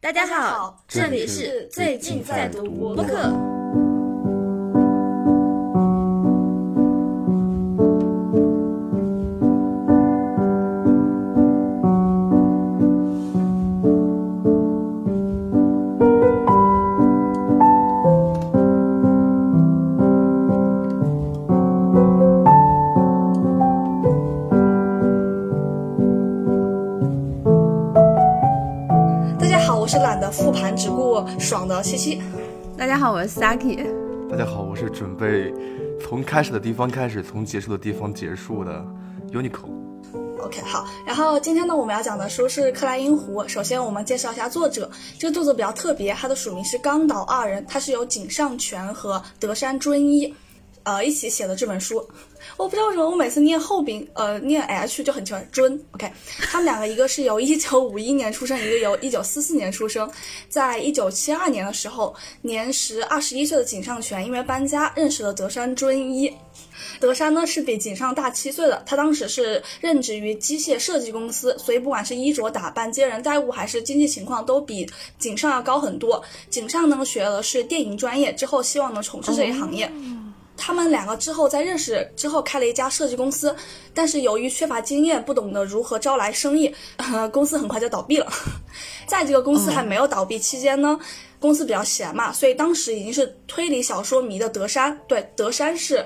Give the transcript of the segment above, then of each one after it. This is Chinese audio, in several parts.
大家好，这里是最近在读播客。爽的七七。大家好，我是 Saki。大家好，我是准备从开始的地方开始，从结束的地方结束的 Unico。OK，好。然后今天呢，我们要讲的书是《克莱因湖》。首先，我们介绍一下作者。这个作者比较特别，他的署名是冈岛二人，他是由井上泉和德山尊一，呃，一起写的这本书。我不知道为什么我每次念后边，呃，念 H 就很喜欢尊。OK，他们两个一个是由一九五一年出生，一个由一九四四年出生。在一九七二年的时候，年时二十一岁的井上泉因为搬家认识了德山尊一。德山呢是比井上大七岁的，他当时是任职于机械设计公司，所以不管是衣着打扮、接人待物，还是经济情况，都比井上要高很多。井上呢学的是电影专业，之后希望能从事这一行业。他们两个之后在认识之后开了一家设计公司，但是由于缺乏经验，不懂得如何招来生意，公司很快就倒闭了。在这个公司还没有倒闭期间呢，公司比较闲嘛，所以当时已经是推理小说迷的德山，对德山是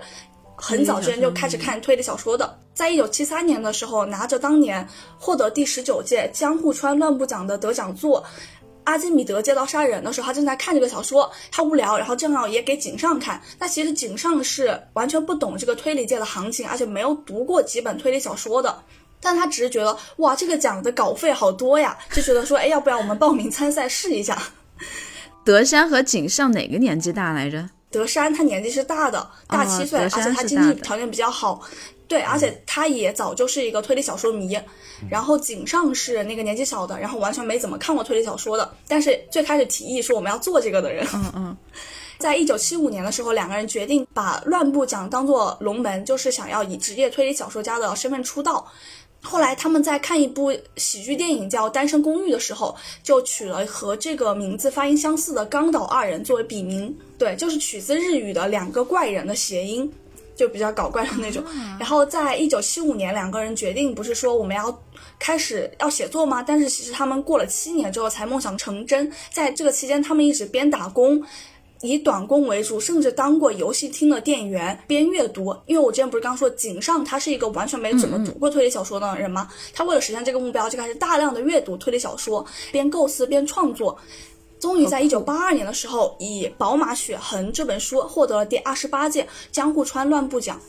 很早之前就开始看推理小说的。在一九七三年的时候，拿着当年获得第十九届江户川乱步奖的得奖作。阿基米德借刀杀人的时候，他正在看这个小说，他无聊，然后正好也给井上看。那其实井上是完全不懂这个推理界的行情，而且没有读过几本推理小说的，但他只是觉得哇，这个奖的稿费好多呀，就觉得说，哎，要不要我们报名参赛试一下？德山和井上哪个年纪大来着？德山他年纪是大的，大七岁，而且他经济条件比较好，对，而且他也早就是一个推理小说迷。然后井上是那个年纪小的，然后完全没怎么看过推理小说的，但是最开始提议说我们要做这个的人。嗯嗯。在一九七五年的时候，两个人决定把乱步奖当做龙门，就是想要以职业推理小说家的身份出道。后来他们在看一部喜剧电影叫《单身公寓》的时候，就取了和这个名字发音相似的冈岛二人作为笔名，对，就是取自日语的两个怪人的谐音，就比较搞怪的那种。然后在一九七五年，两个人决定不是说我们要开始要写作吗？但是其实他们过了七年之后才梦想成真，在这个期间，他们一直边打工。以短工为主，甚至当过游戏厅的店员，边阅读。因为我之前不是刚说井上他是一个完全没怎么读过推理小说的人吗？他为了实现这个目标，就开始大量的阅读推理小说，边构思边创作。终于在一九八二年的时候，以《宝马血痕》这本书获得了第二十八届江户川乱步奖。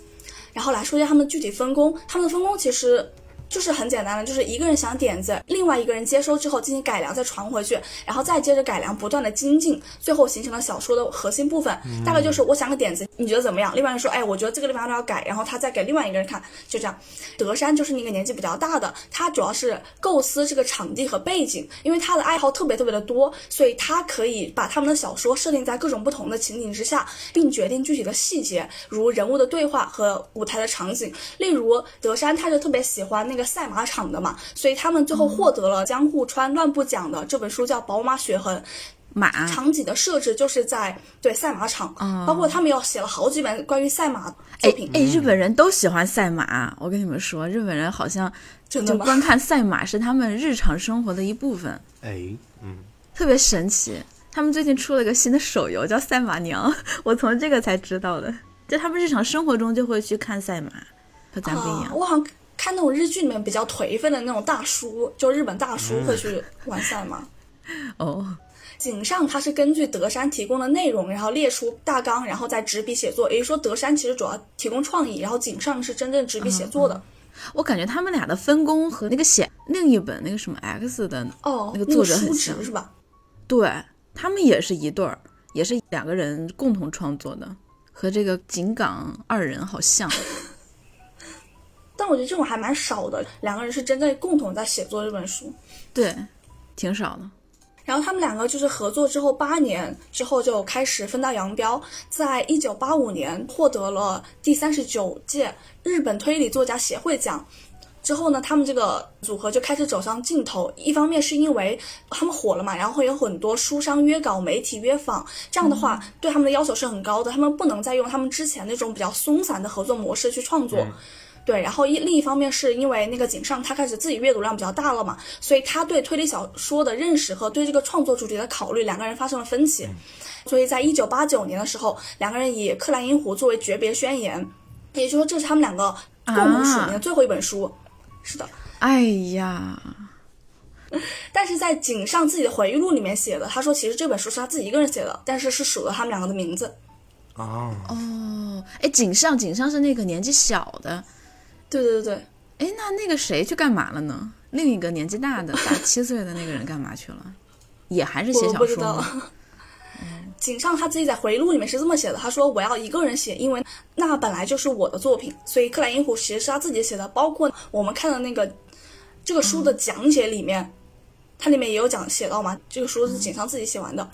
然后来说一下他们具体分工，他们的分工其实。就是很简单的，就是一个人想点子，另外一个人接收之后进行改良，再传回去，然后再接着改良，不断的精进，最后形成了小说的核心部分。大概就是我想个点子，你觉得怎么样？另外人说，哎，我觉得这个地方要改，然后他再给另外一个人看，就这样。德山就是那个年纪比较大的，他主要是构思这个场地和背景，因为他的爱好特别特别的多，所以他可以把他们的小说设定在各种不同的情景之下，并决定具体的细节，如人物的对话和舞台的场景。例如德山他就特别喜欢那个。赛马场的嘛，所以他们最后获得了江户川乱步奖的这本书叫《宝马血痕》，马场景的设置就是在对赛马场，嗯、包括他们又写了好几本关于赛马作品。哎，日本人都喜欢赛马，我跟你们说，日本人好像就观看赛马是他们日常生活的一部分。哎，嗯，特别神奇。他们最近出了一个新的手游叫《赛马娘》，我从这个才知道的。就他们日常生活中就会去看赛马，和咱不一样。啊、我好像。看那种日剧里面比较颓废的那种大叔，就日本大叔会去完赛吗。哦，井上他是根据德山提供的内容，然后列出大纲，然后再执笔写作。也就是说，德山其实主要提供创意，然后井上是真正执笔写作的。嗯嗯、我感觉他们俩的分工和那个写另一本那个什么 X 的哦，那个作者很像，是吧？对他们也是一对儿，也是两个人共同创作的，和这个井冈二人好像。但我觉得这种还蛮少的，两个人是真正共同在写作这本书，对，挺少的。然后他们两个就是合作之后八年之后就开始分道扬镳，在一九八五年获得了第三十九届日本推理作家协会奖，之后呢，他们这个组合就开始走上尽头。一方面是因为他们火了嘛，然后会有很多书商约稿、媒体约访，这样的话对他们的要求是很高的，他们不能再用他们之前那种比较松散的合作模式去创作。对，然后一另一方面是因为那个井上他开始自己阅读量比较大了嘛，所以他对推理小说的认识和对这个创作主题的考虑，两个人发生了分歧。所以在一九八九年的时候，两个人以《克莱因湖》作为诀别宣言，也就是说这是他们两个共同署名的最后一本书。是的，哎呀，但是在井上自己的回忆录里面写的，他说其实这本书是他自己一个人写的，但是是署了他们两个的名字。哦，哦，哎，井上，井上是那个年纪小的，对对对对，哎，那那个谁去干嘛了呢？另一个年纪大的，大七岁的那个人干嘛去了？也还是写小说吗？井上他自己在回忆录里面是这么写的，他说我要一个人写，因为那本来就是我的作品，所以《克莱因湖》其实是他自己写的，包括我们看的那个这个书的讲解里面，它里面也有讲写到嘛，这个书是井上自己写完的。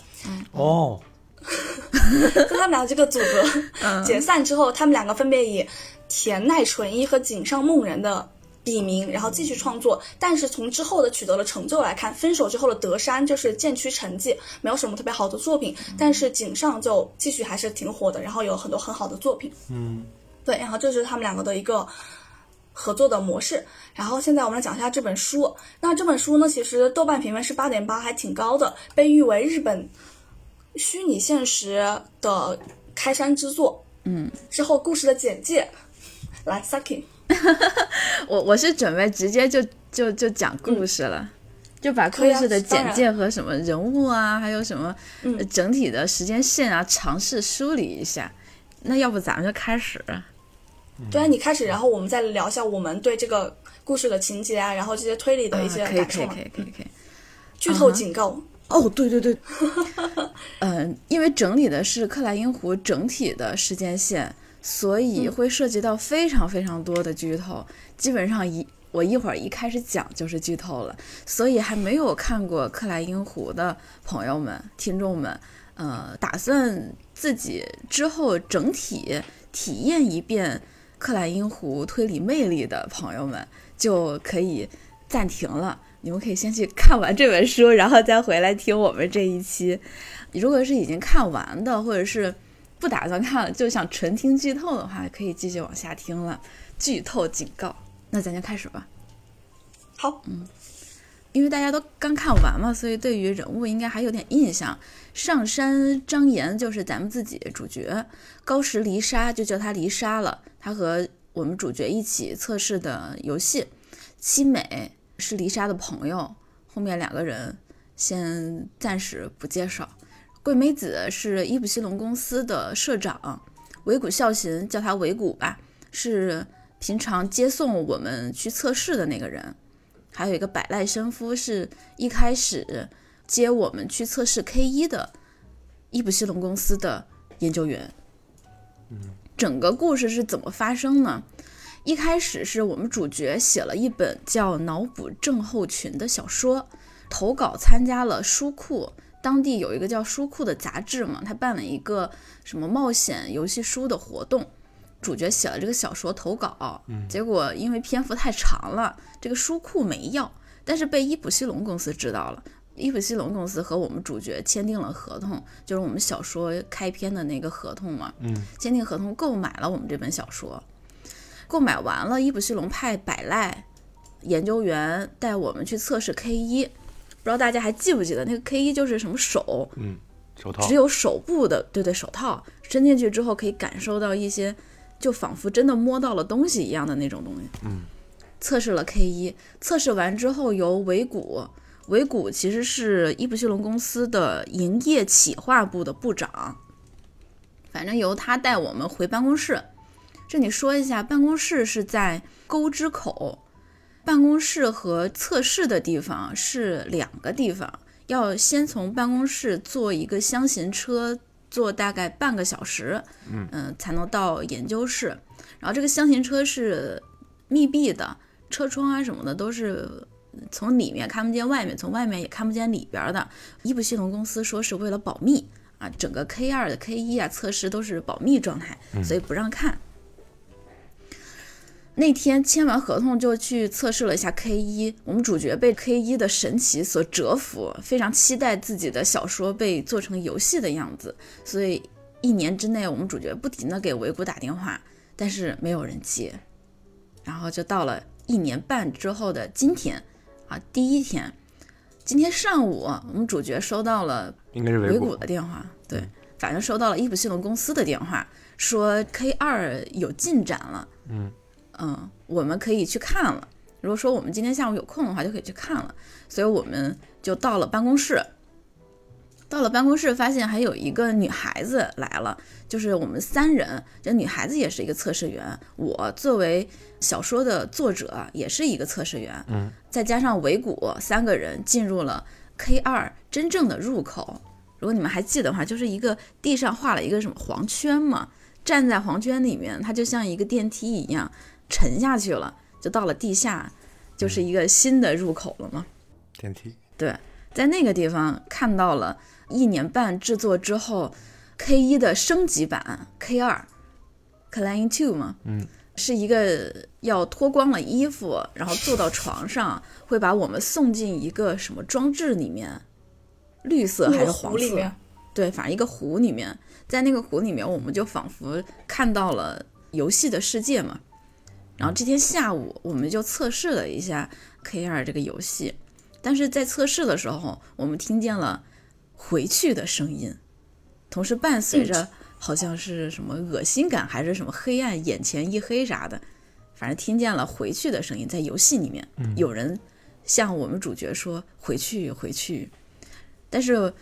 哦，在他们俩这个组合解散之后，他们两个分别以田奈纯一和井上梦人的笔名，然后继续创作。但是从之后的取得了成就来看，分手之后的德山就是渐趋沉寂，没有什么特别好的作品。但是井上就继续还是挺火的，然后有很多很好的作品。嗯，对，然后这就是他们两个的一个合作的模式。然后现在我们来讲一下这本书。那这本书呢，其实豆瓣评分是八点八，还挺高的，被誉为日本虚拟现实的开山之作。嗯，之后故事的简介，来 Saki，我我是准备直接就就就讲故事了。就把故事的简介和什么人物啊，还有什么整体的时间线啊，尝试梳理一下。那要不咱们就开始？对啊，你开始，然后我们再聊一下我们对这个故事的情节啊，然后这些推理的啊，一些可以可以。可以可以可以。剧透警告，哦，对对对，嗯、因为整理的是克莱因湖整体的时间线，所以会涉及到非常非常多的剧透，基本上一我一会儿一开始讲就是剧透了，所以还没有看过克莱因湖的朋友们、听众们，呃，打算自己之后整体体验一遍克莱因湖推理魅力的朋友们，就可以暂停了。你们可以先去看完这本书，然后再回来听我们这一期。如果是已经看完的，或者是不打算看了，就想纯听剧透的话，可以继续往下听了。剧透警告，那咱就开始吧。好，嗯因为大家都刚看完嘛，所以对于人物应该还有点印象。上山张岩就是咱们自己主角，高石离沙就叫他离沙了。他和我们主角一起测试的游戏，七美是离沙的朋友，后面两个人先暂时不介绍。桂美子是伊普西龙公司的社长，尾谷孝行叫他尾谷吧，是平常接送我们去测试的那个人。还有一个百濑生夫是一开始接我们去测试 K 一的伊普西龙公司的研究员。整个故事是怎么发生呢？一开始是我们主角写了一本叫《脑补症候群》的小说，投稿参加了书库，当地有一个叫书库的杂志嘛，他办了一个什么冒险游戏书的活动。主角写了这个小说投稿，结果因为篇幅太长了，这个书库没要，但是被伊普西龙公司知道了。伊普西龙公司和我们主角签订了合同，就是我们小说开篇的那个合同嘛。嗯，签订合同购买了我们这本小说。购买完了，伊普西龙派百濑研究员带我们去测试 K 一，不知道大家还记不记得那个 K 一就是什么手，嗯手套。只有手部的，对对，手套。伸进去之后可以感受到一些，就仿佛真的摸到了东西一样的那种东西。嗯，测试了 K 一，测试完之后由尾谷，尾谷其实是伊布西龙公司的营业企划部的部长，反正由他带我们回办公室。这里说一下，办公室是在沟之口，办公室和测试的地方是两个地方。要先从办公室坐一个箱型车，坐大概半个小时，嗯、才能到研究室。然后这个箱型车是密闭的，车窗啊什么的都是从里面看不见外面，从外面也看不见里边的。伊普系统公司说是为了保密啊，整个 K 二的 K 一啊测试都是保密状态，所以不让看。那天签完合同就去测试了一下 K 一，我们主角被 K 一的神奇所折服，非常期待自己的小说被做成游戏的样子。所以一年之内，我们主角不停的给维谷打电话，但是没有人接。然后就到了一年半之后的今天，啊，第一天，今天上午我们主角收到了应该是维维谷。谷的电话，对，反正收到了伊普系统公司的电话，说 K 二有进展了。嗯嗯，我们可以去看了。如果说我们今天下午有空的话，就可以去看了。所以我们就到了办公室。到了办公室，发现还有一个女孩子来了，就是我们三人。这女孩子也是一个测试员，我作为小说的作者也是一个测试员。嗯，再加上维谷，三个人进入了 K 二真正的入口。如果你们还记得的话，就是一个地上画了一个什么黄圈嘛，站在黄圈里面，它就像一个电梯一样沉下去了，就到了地下，就是一个新的入口了嘛。电梯。对，在那个地方看到了一年半制作之后 K 一的升级版 K 二 Klein Two 嘛，嗯，是一个要脱光了衣服，然后坐到床上，会把我们送进一个什么装置里面，绿色还是黄色？对，反正一个湖里面，在那个湖里面，我们就仿佛看到了游戏的世界嘛。然后这天下午，我们就测试了一下 K 二这个游戏，但是在测试的时候，我们听见了回去的声音，同时伴随着好像是什么恶心感，还是什么黑暗，眼前一黑啥的，反正听见了回去的声音，在游戏里面，有人向我们主角说回去，回去，但是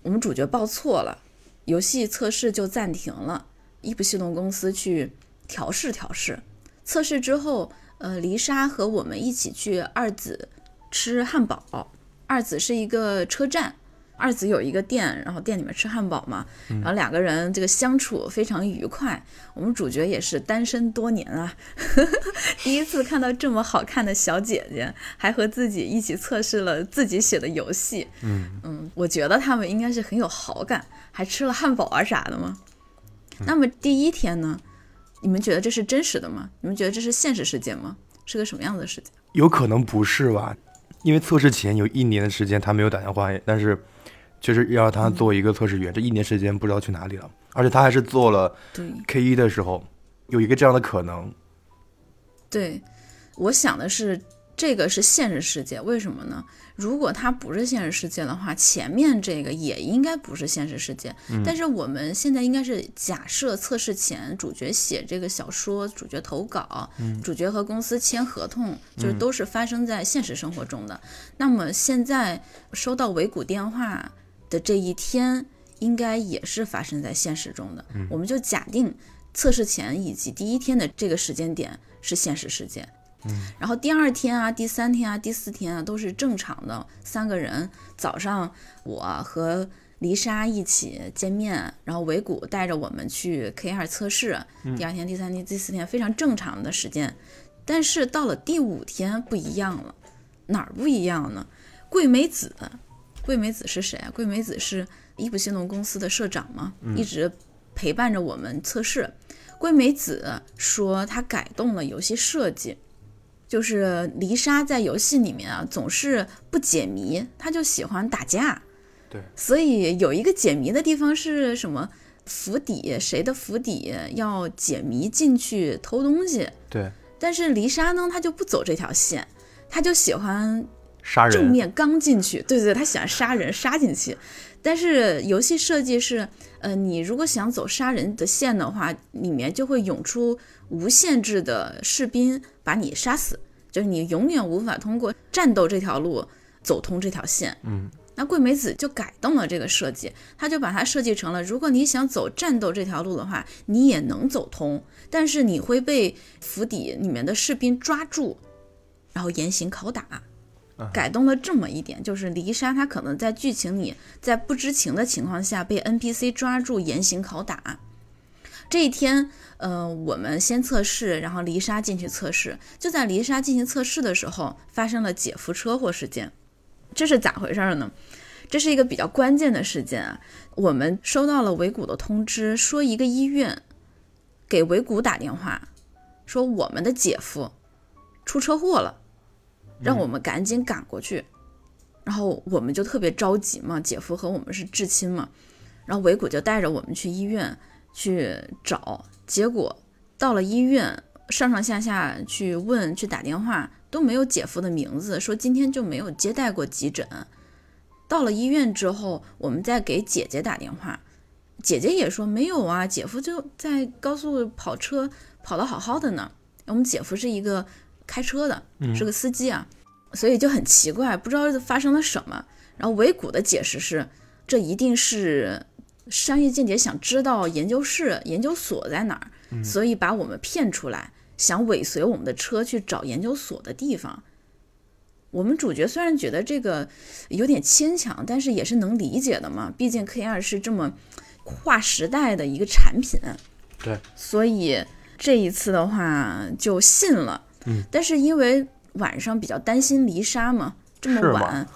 我们主角报错了，游戏测试就暂停了。伊普系统公司去调试调试，测试之后，呃，黎莎和我们一起去二子吃汉堡。二子是一个车站，二子有一个店，然后店里面吃汉堡嘛，然后两个人这个相处非常愉快。我们主角也是单身多年啊，第一次看到这么好看的小姐姐，还和自己一起测试了自己写的游戏。嗯嗯，我觉得他们应该是很有好感，还吃了汉堡啊啥的嘛。那么第一天呢，你们觉得这是真实的吗？你们觉得这是现实世界吗？是个什么样的世界？有可能不是吧？因为测试前有一年的时间他没有打电话，但是确实要让他做一个测试员，这一年时间不知道去哪里了。而且他还是做了对 K 一的时候，有一个这样的可能。对，我想的是这个是现实世界，为什么呢？如果它不是现实世界的话，前面这个也应该不是现实世界。但是我们现在应该是假设测试前主角写这个小说，主角投稿，主角和公司签合同，就是都是发生在现实生活中的。那么现在收到维谷电话的这一天，应该也是发生在现实中的。我们就假定测试前以及第一天的这个时间点是现实世界。然后第二天啊、第三天啊、第四天啊都是正常的，三个人早上我和黎莎一起见面，然后维谷带着我们去 K 二测试。第二天、第三天、第四天非常正常的时间，但是到了第五天不一样了，哪儿不一样呢？桂美子，桂美子是谁啊？桂美子是伊普西农公司的社长嘛，一直陪伴着我们测试。桂美子说她改动了游戏设计。就是黎莎在游戏里面啊，总是不解谜，她就喜欢打架。对，所以有一个解谜的地方是什么？府邸谁的府邸要解谜进去偷东西？对，但是黎莎呢，她就不走这条线，她就喜欢杀人。正面刚进去。对对，她喜欢杀人杀进去。但是游戏设计是，呃，你如果想走杀人的线的话，里面就会涌出无限制的士兵把你杀死，就是你永远无法通过战斗这条路走通这条线。嗯，那桂美子就改动了这个设计，她就把它设计成了，如果你想走战斗这条路的话，你也能走通，但是你会被府邸里面的士兵抓住，然后严刑拷打。改动了这么一点，就是黎莎她可能在剧情里，在不知情的情况下被 NPC 抓住严刑拷打。这一天，呃，我们先测试，然后黎莎进去测试。就在黎莎进行测试的时候，发生了姐夫车祸事件。这是咋回事呢？这是一个比较关键的事件啊！我们收到了维谷的通知，说一个医院给维谷打电话，说我们的姐夫出车祸了，让我们赶紧赶过去。然后我们就特别着急嘛，姐夫和我们是至亲嘛。然后维谷就带着我们去医院去找，结果到了医院，上上下下去问去打电话都没有姐夫的名字，说今天就没有接待过急诊。到了医院之后，我们再给姐姐打电话，姐姐也说没有啊，姐夫就在高速跑车跑得好好的呢。我们姐夫是一个开车的，是个司机啊，所以就很奇怪，不知道发生了什么。然后维谷的解释是，这一定是商业间谍想知道研究室、研究所在哪儿，所以把我们骗出来，想尾随我们的车去找研究所的地方。我们主角虽然觉得这个有点牵强，但是也是能理解的嘛。毕竟 K 二是这么跨时代的一个产品，对，所以这一次的话就信了。嗯，但是因为晚上比较担心离沙嘛，这么晚，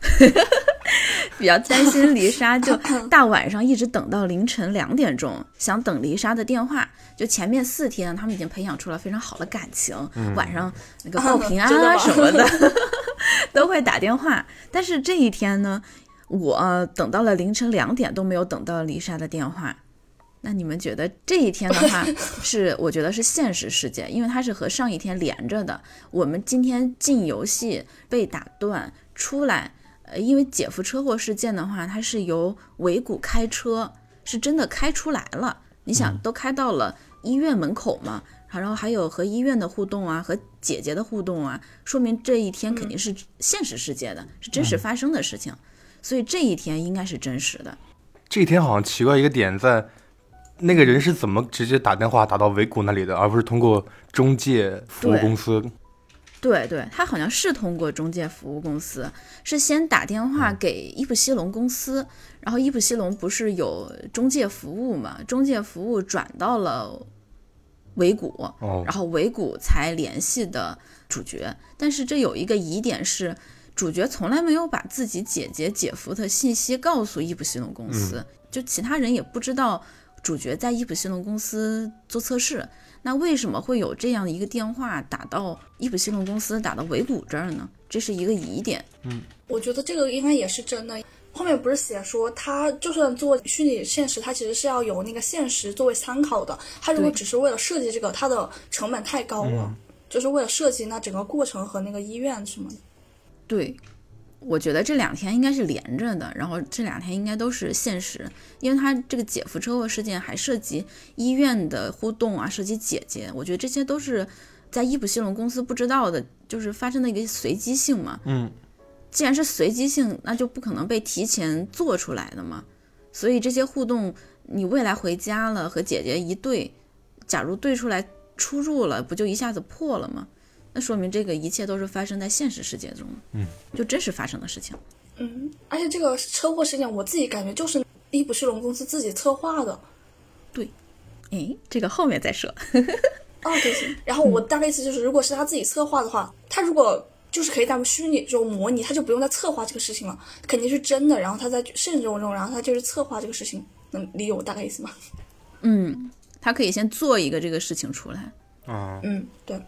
比较担心离沙，就 大晚上一直等到凌晨两点钟，想等离沙的电话。就前面四天，他们已经培养出了非常好的感情，晚上那个报平安啊 什么的都会打电话。但是这一天呢，我等到了凌晨两点都没有等到离莎的电话。那你们觉得这一天的话，是我觉得是现实世界，因为它是和上一天连着的。我们今天进游戏被打断出来，呃，因为姐夫车祸事件的话，它是由尾骨开车，是真的开出来了。你想，都开到了医院门口嘛，然后还有和医院的互动啊，和姐姐的互动啊，说明这一天肯定是现实世界的，是真实发生的事情，所以这一天应该是真实的。这一天好像奇怪一个点在，那个人是怎么直接打电话打到维谷那里的，而不是通过中介服务公司？对对，他好像是通过中介服务公司，是先打电话给伊普西龙公司，然后伊普西龙不是有中介服务嘛，中介服务转到了维谷，哦然后维谷才联系的主角。但是这有一个疑点是，主角从来没有把自己姐姐姐夫的信息告诉伊普西龙公司，就其他人也不知道主角在伊普西龙公司做测试。那为什么会有这样的一个电话打到伊普西龙公司，打到维谷这儿呢？这是一个疑点。嗯我觉得这个应该也是真的。后面不是写说，他就算做虚拟现实，他其实是要有那个现实作为参考的。他如果只是为了设计这个，它的成本太高了，就是为了设计那整个过程和那个医院什么的。对，我觉得这两天应该是连着的，然后这两天应该都是现实，因为他这个姐夫车祸事件还涉及医院的互动啊，涉及姐姐，我觉得这些都是在伊普西龙公司不知道的，就是发生的一个随机性嘛。嗯，既然是随机性，那就不可能被提前做出来的嘛。所以这些互动，你未来回家了和姐姐一对，假如对出来出入了，不就一下子破了吗？那说明这个一切都是发生在现实世界中，嗯，就真实发生的事情。嗯，而且这个车祸事件，我自己感觉就是伊普西隆公司自己策划的。对诶，这个后面再说。哦，对。然后我大概意思就是，如果是他自己策划的话，他如果就是可以咱们虚拟这种模拟，他就不用再策划这个事情了，肯定是真的。然后他在慎重中，然后他就是策划这个事情，能理解我大概意思吗？嗯，他可以先做一个这个事情出来。啊，嗯，对。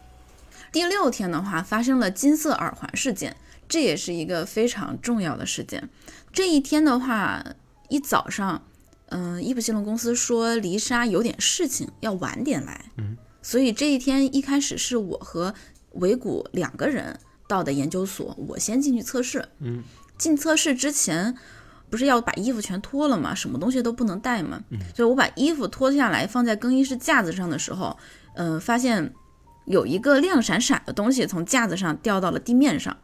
第六天的话，发生了金色耳环事件，这也是一个非常重要的事件。这一天的话，一早上，嗯、伊普西龙公司说黎莎有点事情，要晚点来。嗯，所以这一天一开始是我和维谷两个人到的研究所，我先进去测试。嗯，进测试之前。不是要把衣服全脱了吗？什么东西都不能带吗？所以我把衣服脱下来放在更衣室架子上的时候，嗯、发现有一个亮闪闪的东西从架子上掉到了地面上，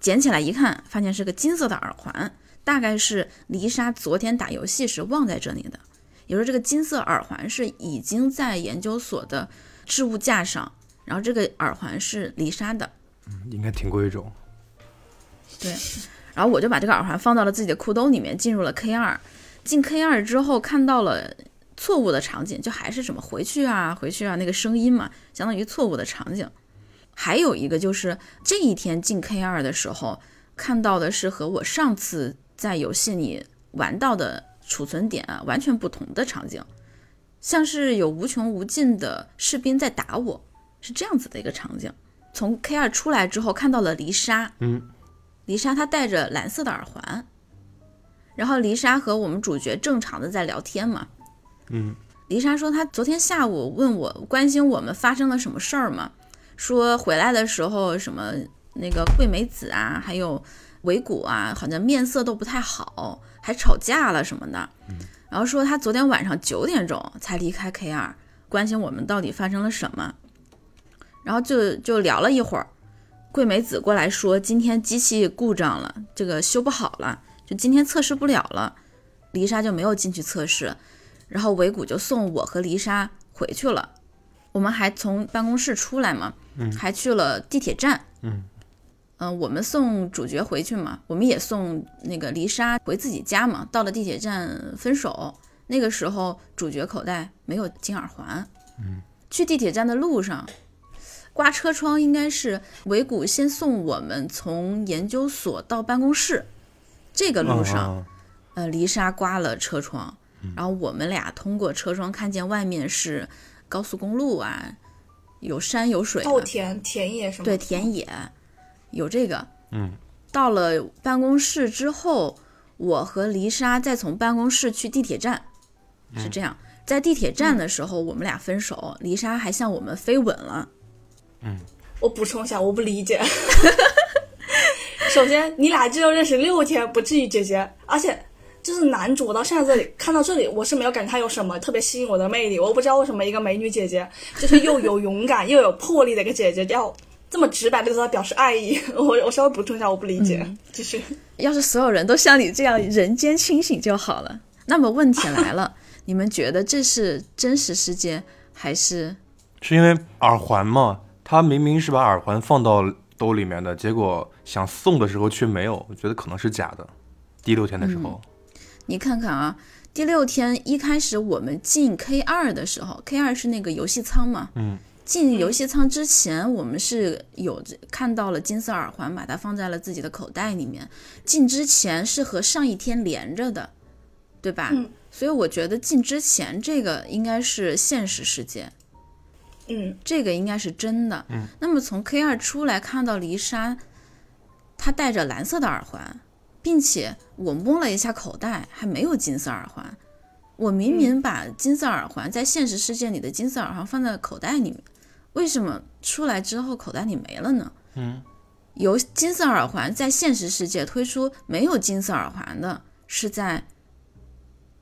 捡起来一看，发现是个金色的耳环，大概是黎莎昨天打游戏时忘在这里的。也就是这个金色耳环是已经在研究所的置物架上，然后这个耳环是黎莎的，应该挺贵重。对，然后我就把这个耳环放到了自己的裤兜里面，进入了 K 二。进 K 二之后，看到了错误的场景，就还是什么回去啊，回去啊那个声音嘛，相当于错误的场景。还有一个就是这一天进 K 二的时候，看到的是和我上次在游戏里玩到的储存点啊完全不同的场景。像是有无穷无尽的士兵在打我，是这样子的一个场景。从 K 二出来之后，看到了黎莎，嗯，黎莎她戴着蓝色的耳环，然后黎莎和我们主角正常的在聊天嘛，嗯，黎莎说她昨天下午问我关心我们发生了什么事儿嘛，说回来的时候什么那个桂美子啊，还有尾谷啊，好像面色都不太好，还吵架了什么的，然后说她昨天晚上九点钟才离开 K 二，关心我们到底发生了什么。然后就就聊了一会儿，桂美子过来说今天机器故障了，这个修不好了，就今天测试不了了。黎莎就没有进去测试，然后尾谷就送我和黎莎回去了。我们还从办公室出来嘛，还去了地铁站。嗯嗯、我们送主角回去嘛，我们也送那个黎莎回自己家嘛。到了地铁站分手，那个时候主角口袋没有金耳环。嗯，去地铁站的路上，刮车窗应该是尾谷先送我们从研究所到办公室，这个路上，嗯呃，黎莎刮了车窗，然后我们俩通过车窗看见外面是高速公路啊，有山有水、啊，稻田、田野什么对。田野有这个。嗯，到了办公室之后，我和黎莎再从办公室去地铁站，是这样。在地铁站的时候，我们俩分手，黎莎还向我们飞吻了。嗯我补充一下，我不理解。首先，你俩就认识六天，不至于姐姐，而且就是男主，我到现在这里看到这里，我是没有感觉他有什么特别吸引我的魅力。我不知道为什么一个美女姐姐，就是又有勇敢 又有魄力的一个姐姐，要这么直白的对她表示爱意。我我稍微补充一下，我不理解。继续。要是所有人都像你这样人间清醒就好了。那么问题来了，你们觉得这是真实世界还是？是因为耳环嘛，他明明是把耳环放到兜里面的，结果想送的时候却没有，我觉得可能是假的。第六天的时候，你看看啊，第六天一开始我们进 K 二的时候，K 二是那个游戏舱嘛，嗯，进游戏舱之前，我们是有着看到了金色耳环，把它放在了自己的口袋里面。进之前是和上一天连着的，对吧？嗯所以我觉得进之前这个应该是现实世界，嗯，这个应该是真的。嗯，那么从 K 二出来看到黎莎，她戴着蓝色的耳环，并且我摸了一下口袋，还没有金色耳环。我明明把金色耳环在现实世界里的金色耳环放在口袋里面，为什么出来之后口袋里没了呢？嗯，由金色耳环在现实世界推出没有金色耳环的，是在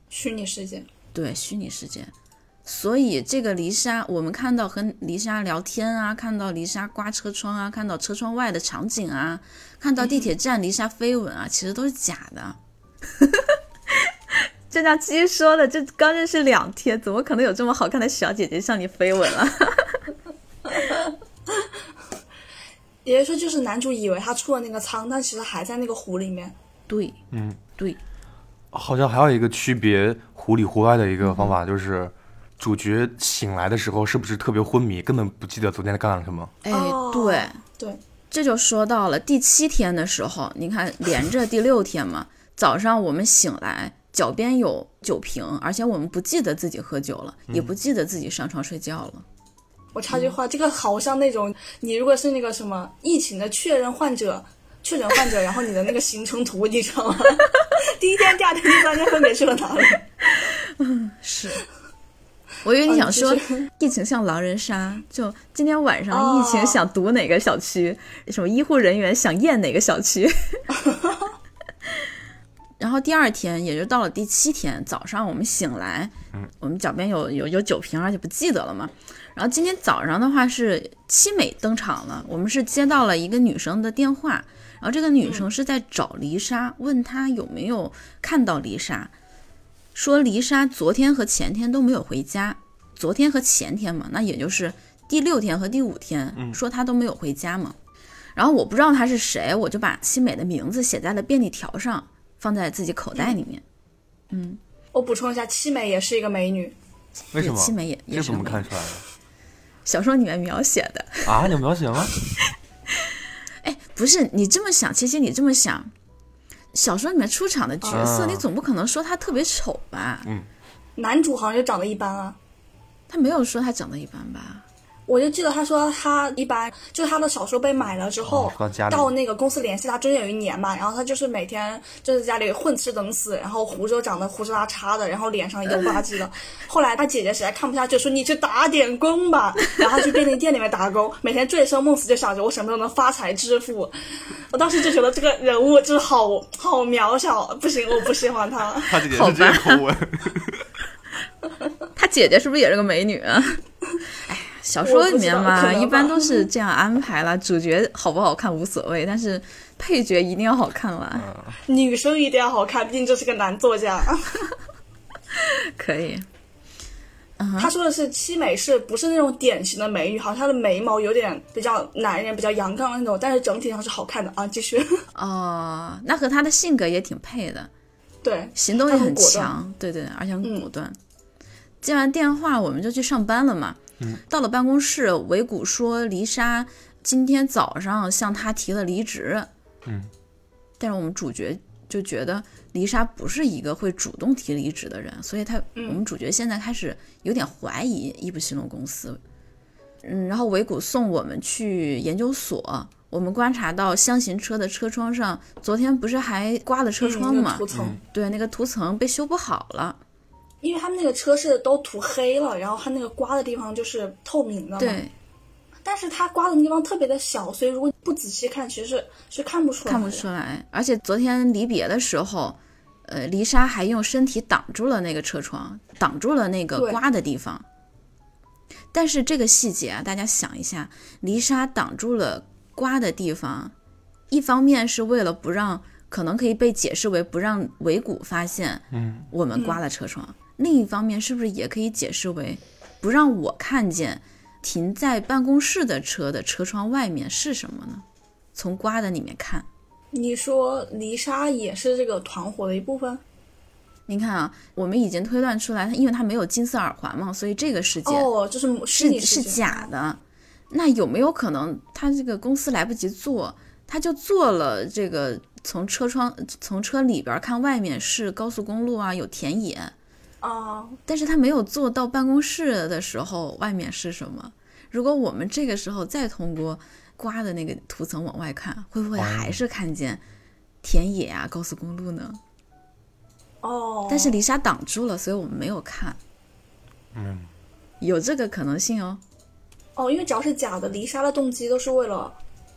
虚拟世界。对虚拟世界，所以这个黎莎，我们看到和黎莎聊天啊，看到黎莎刮车窗啊，看到车窗外的场景啊，看到地铁站黎莎飞吻啊，其实都是假的。就像鸡说的，这刚认识两天，怎么可能有这么好看的小姐姐向你飞吻了？也就是说，就是男主以为他出了那个舱，但其实还在那个湖里面。对，嗯，对，好像还有一个区别湖里湖外的一个方法，就是主角醒来的时候是不是特别昏迷，根本不记得昨天干了什么。哎，哦对，对，这就说到了第七天的时候，你看连着第六天嘛，早上我们醒来，脚边有酒瓶，而且我们不记得自己喝酒了，也不记得自己上床睡觉了。我插句话，这个好像那种你如果是那个什么疫情的确认患者、确诊患者，然后你的那个行程图，你知道吗？第一天、第二天、第三天分别去了哪里？嗯 是，我以为你想说哦疫情像狼人杀，就今天晚上疫情哦想堵哪个小区，什么医护人员想验哪个小区。然后第二天，也就到了第七天早上，我们醒来，我们脚边有有有酒瓶，而且不记得了嘛。然后今天早上的话是七美登场了，我们是接到了一个女生的电话，然后这个女生是在找黎莎，问她有没有看到黎莎，说黎莎昨天和前天都没有回家，昨天和前天嘛，那也就是第六天和第五天，说她都没有回家嘛。然后我不知道她是谁，我就把七美的名字写在了便利条上，放在自己口袋里面。嗯我补充一下，七美也是一个美女。为什么？七美也也是怎么看出来的？小说里面描写的。啊，有描写吗？哎，不是你这么想，其实你这么想，小说里面出场的角色，啊你总不可能说他特别丑吧？男主好像也长得一般啊。他没有说他长得一般吧？我就记得他说他一般就是他的小说被买了之后，哦到到那个公司联系他，中间有一年嘛，然后他就是每天就在家里混吃等死，然后胡子又长得胡子拉碴的，然后脸上油吧唧的。后来他姐姐实在看不下去，说你去打点工吧，然后他去便利店里面打工，每天醉生梦死，就想着我什么时候能发财致富。我当时就觉得这个人物就是好好渺小，不行，我不喜欢他。他姐姐是这口吻，他姐姐是不是也是个美女啊？小说里面嘛，一般都是这样安排了，主角好不好看无所谓，但是配角一定要好看啦。女生一定要好看，毕竟这是个男作家。可以，他说的是七美是不是那种典型的美女？好像她的眉毛有点比较男人、比较阳刚的那种，但是整体上是好看的啊。继续，哦，那和他的性格也挺配的，对，行动力很强，对对，而且很嗯果断。接完电话，我们就去上班了嘛。嗯到了办公室，维谷说黎莎今天早上向他提了离职。嗯，但是我们主角就觉得黎莎不是一个会主动提离职的人，所以他、嗯我们主角现在开始有点怀疑伊布西诺公司。嗯，然后维谷送我们去研究所，我们观察到箱型车的车窗上，昨天不是还刮了车窗吗？嗯那个涂层，对，那个涂层被修补好了。因为他们那个车是都涂黑了，然后它那个刮的地方就是透明的嘛。，对，但是它刮的地方特别的小，所以如果不仔细看，其实是是看不出来。看不出来。而且昨天离别的时候，呃，丽莎还用身体挡住了那个车窗，挡住了那个刮的地方。但是这个细节啊，大家想一下，丽莎挡住了刮的地方，一方面是为了不让，可能可以被解释为不让维谷发现，嗯，我们刮了车窗。另一方面，是不是也可以解释为不让我看见停在办公室的车的车窗外面是什么呢？从刮的里面看。你说丽莎也是这个团伙的一部分？你看啊，我们已经推断出来，因为他没有金色耳环嘛，所以这个事件哦，就是是是假的。那有没有可能他这个公司来不及做，他就做了这个从车窗从车里边看外面是高速公路啊，有田野，啊？但是他没有做到办公室的时候外面是什么？如果我们这个时候再通过刮的那个涂层往外看，会不会还是看见田野啊、高速公路呢？哦，但是丽莎挡住了，所以我们没有看。嗯，有这个可能性哦。哦，因为只要是假的，丽莎的动机都是为了，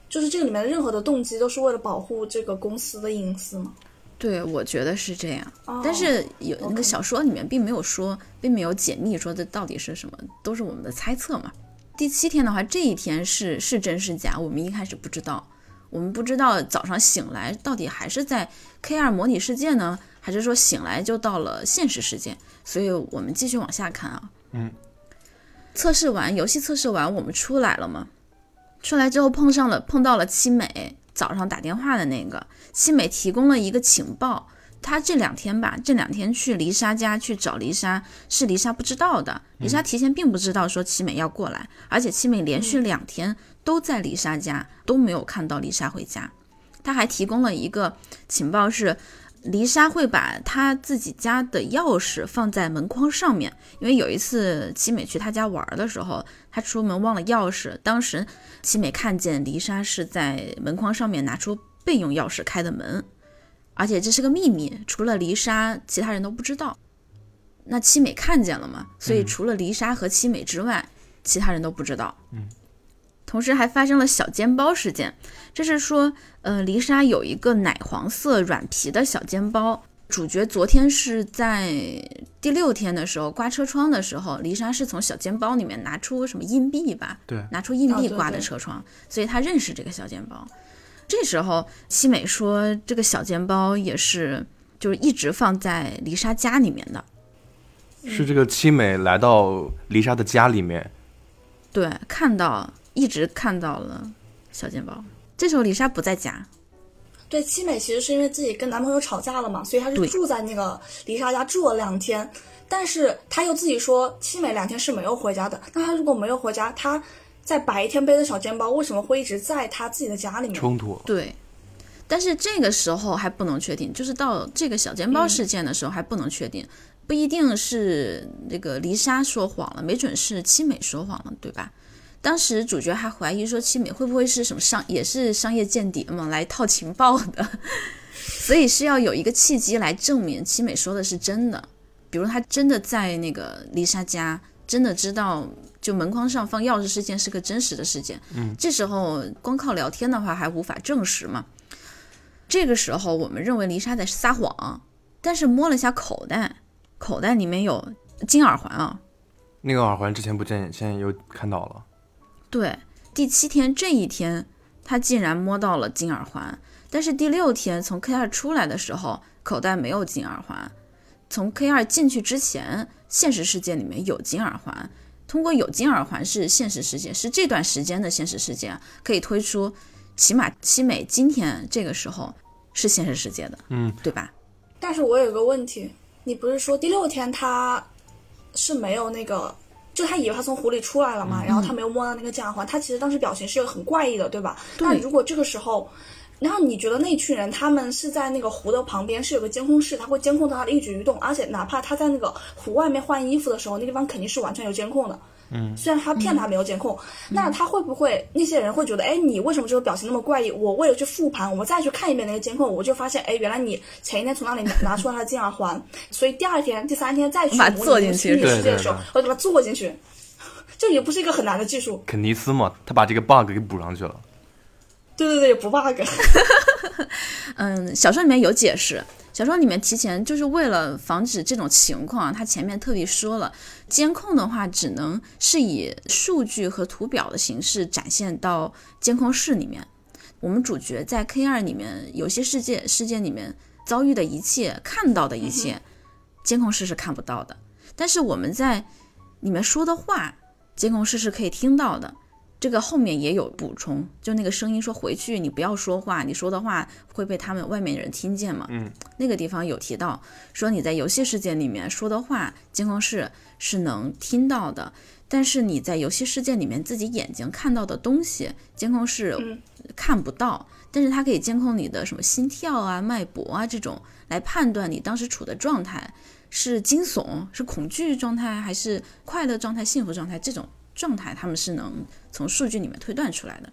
就是这个里面的任何的动机都是为了保护这个公司的隐私嘛。对，我觉得是这样。哦、但是有那个小说里面并没有说，并没有解密说这到底是什么，都是我们的猜测嘛。第七天的话，这一天是是真是假，我们一开始不知道，我们不知道早上醒来到底还是在 K 二模拟世界呢，还是说醒来就到了现实世界？所以我们继续往下看啊。嗯。测试完游戏，测试完我们出来了嘛？出来之后碰上了碰到了七美，早上打电话的那个七美提供了一个情报，他这两天吧，这两天去丽莎家去找丽莎，是丽莎不知道的。丽莎提前并不知道说七美要过来，而且七美连续两天都在丽莎家，都没有看到丽莎回家。他还提供了一个情报是。丽莎会把她自己家的钥匙放在门框上面，因为有一次七美去她家玩的时候，她出门忘了钥匙，当时七美看见黎莎是在门框上面拿出备用钥匙开的门，而且这是个秘密，除了黎莎，其他人都不知道。那七美看见了嘛？所以除了黎莎和七美之外，其他人都不知道。嗯。同时还发生了小煎包事件，这是说，呃，黎莎有一个奶黄色软皮的小煎包。主角昨天是在第六天的时候刮车窗的时候，丽莎是从小肩包里面拿出什么硬币吧？对，拿出硬币刮的车窗，所以他认识这个小肩包。这时候，西美说，这个小肩包也是就是一直放在丽莎家里面的。是这个七美来到丽莎的家里面，对，看到一直看到了小肩包。这时候丽莎不在家，对，七美其实是因为自己跟男朋友吵架了嘛，所以她对是住在那个黎莎家住了两天。但是她又自己说，七美两天是没有回家的。那她如果没有回家，她在白天背的小肩包为什么会一直在她自己的家里面？冲突。对。但是这个时候还不能确定，就是到这个小肩包事件的时候还不能确定，不一定是那个黎莎说谎了，没准是七美说谎了，对吧？当时主角还怀疑说七美会不会是什么商也是商业间谍嘛，来套情报的，所以是要有一个契机来证明七美说的是真的，比如他真的在那个丽莎家，真的知道就门框上放钥匙事件是个真实的事件，嗯，这时候光靠聊天的话还无法证实嘛。这个时候我们认为丽莎在撒谎，但是摸了一下口袋，口袋里面有金耳环啊，那个耳环之前不见，现在又看到了。对，第七天这一天，他竟然摸到了金耳环，但是第六天从 K 二出来的时候，口袋没有金耳环。从 K 二进去之前，现实世界里面有金耳环。通过有金耳环是现实世界，是这段时间的现实世界，可以推出，起码七美今天这个时候是现实世界的，嗯，对吧？但是我有个问题，你不是说第六天他是没有那个，就他以为他从湖里出来了嘛，然后他没有摸到那个金耳环，他其实当时表情是很怪异的，对吧？对那如果这个时候，然后你觉得那群人他们是在那个湖的旁边是有个监控室，他会监控到他的一举一动，而且哪怕他在那个湖外面换衣服的时候，那地方肯定是完全有监控的。嗯，虽然他骗他没有监控，那他会不会那些人会觉得，哎，你为什么这个表情那么怪异？我为了去复盘，我再去看一遍那个监控，我就发现，哎，原来你前一天从那里拿拿出来他的金耳环，所以第二天、第三天再去把它模做进去拟虚拟对世界的时候对对，我就把它做进去，这也不是一个很难的技术。肯尼斯嘛，他把这个 bug 给补上去了。对对对，不 bug。嗯，小说里面有解释。小说里面提前就是为了防止这种情况，他前面特别说了，监控的话只能是以数据和图表的形式展现到监控室里面。我们主角在 K 二里面有些世界事件里面遭遇的一切，看到的一切，监控室是看不到的。但是我们在里面说的话，监控室是可以听到的。这个后面也有补充，就那个声音说回去你不要说话，你说的话会被他们外面人听见嘛。嗯，那个地方有提到说你在游戏世界里面说的话，监控室是能听到的，但是你在游戏世界里面自己眼睛看到的东西，监控室嗯看不到，但是它可以监控你的什么心跳啊、脉搏啊这种，来判断你当时处的状态是惊悚、是恐惧状态还是快乐状态、幸福状态这种状态，他们是能从数据里面推断出来的。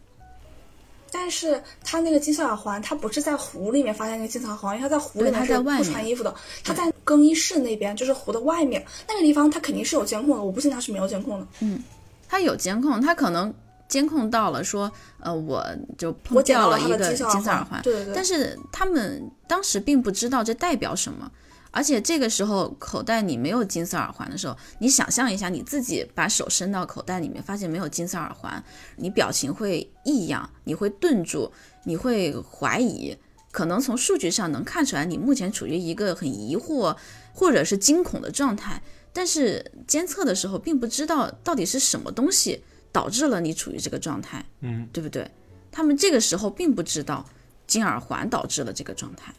但是他那个金色耳环，他不是在湖里面发现那个金色耳环，因为他在湖里面是不他在外面穿衣服的，他在更衣室那边，就是湖的外面那个地方，他肯定是有监控的，我不信他是没有监控的。嗯他有监控，他可能监控到了说，呃，我就碰捡到了一个金色金色耳环，对对对。但是他们当时并不知道这代表什么，而且这个时候口袋里没有金色耳环的时候，你想象一下，你自己把手伸到口袋里面，发现没有金色耳环，你表情会异样，你会顿住，你会怀疑，可能从数据上能看出来你目前处于一个很疑惑或者是惊恐的状态，但是监测的时候并不知道到底是什么东西导致了你处于这个状态，嗯，对不对？他们这个时候并不知道金耳环导致了这个状态，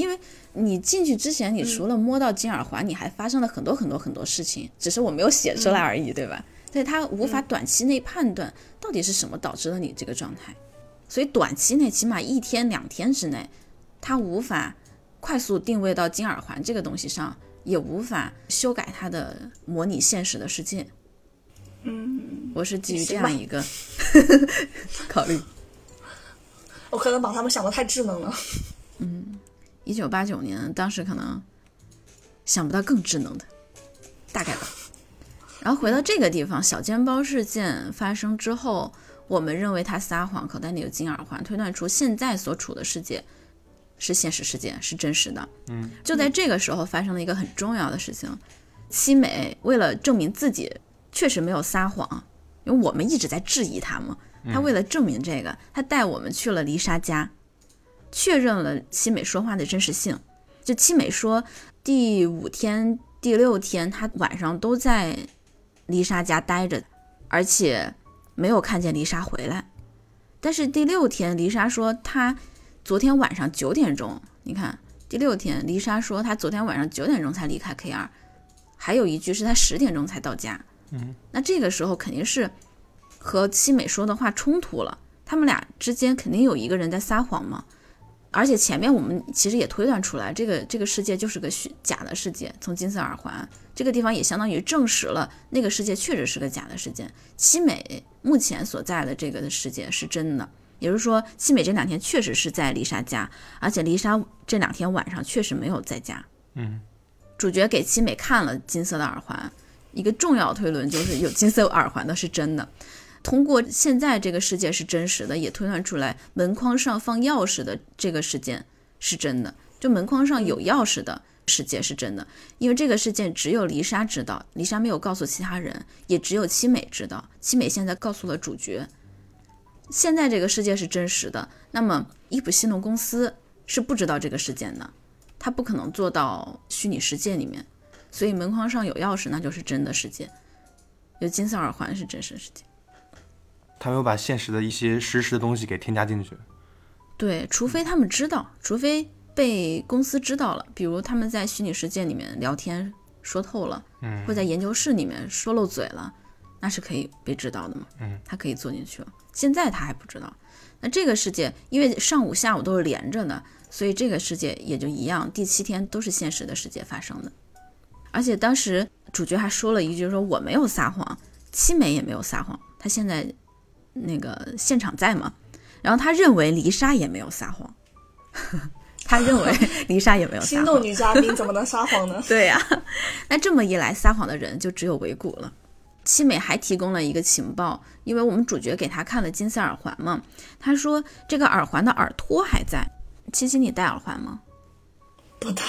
因为你进去之前，你除了摸到金耳环，你还发生了很多很多很多事情，只是我没有写出来而已，对吧？所以他无法短期内判断到底是什么导致了你这个状态，所以短期内起码一天两天之内，他无法快速定位到金耳环这个东西上，也无法修改它的模拟现实的世界。嗯，我是基于这样一个 考虑。我可能把他们想的太智能了。一九八九年，当时可能想不到更智能的，大概吧。然后回到这个地方，小煎包事件发生之后，我们认为他撒谎，口袋里有金耳环，推断出现在所处的世界是现实世界，是真实的。嗯，就在这个时候发生了一个很重要的事情，七美为了证明自己确实没有撒谎，因为我们一直在质疑他嘛，他为了证明这个，他带我们去了丽莎家。确认了七美说话的真实性。就七美说，第五天、第六天，她晚上都在丽莎家待着，而且没有看见丽莎回来。但是第六天，丽莎说她昨天晚上九点钟，你看第六天，丽莎说她昨天晚上九点钟才离开 K 二，还有一句是她十点钟才到家。嗯，那这个时候肯定是和七美说的话冲突了，他们俩之间肯定有一个人在撒谎嘛。而且前面我们其实也推断出来，这个这个世界就是个虚假的世界。从金色耳环这个地方也相当于证实了那个世界确实是个假的世界。七美目前所在的这个世界是真的，也就是说，七美这两天确实是在丽莎家，而且丽莎这两天晚上确实没有在家。嗯，主角给七美看了金色的耳环，一个重要推论就是有金色耳环的是真的。通过现在这个世界是真实的，也推断出来门框上放钥匙的这个事件是真的。就门框上有钥匙的世界是真的，因为这个事件只有丽莎知道，丽莎没有告诉其他人，也只有七美知道。七美现在告诉了主角，现在这个世界是真实的。那么伊普西诺公司是不知道这个事件的，他不可能做到虚拟世界里面，所以门框上有钥匙那就是真的世界，有金色耳环是真实世界。他没有把现实的一些实时的东西给添加进去。对，除非他们知道，除非被公司知道了，比如他们在虚拟世界里面聊天说透了，嗯或在研究室里面说漏嘴了，那是可以被知道的嘛。嗯，他可以做进去了。现在他还不知道。那这个世界，因为上午、下午都是连着的，所以这个世界也就一样，第七天都是现实的世界发生的。而且当时主角还说了一句说：“我没有撒谎，七美也没有撒谎。”他现在那个现场在嘛？然后他认为丽莎也没有撒谎，他认为 丽莎也没有撒谎心。动女嘉宾怎么能撒谎呢？对呀、那这么一来，撒谎的人就只有维谷了。七美还提供了一个情报，因为我们主角给他看了金色耳环嘛，他说这个耳环的耳托还在。七七，你戴耳环吗？不戴，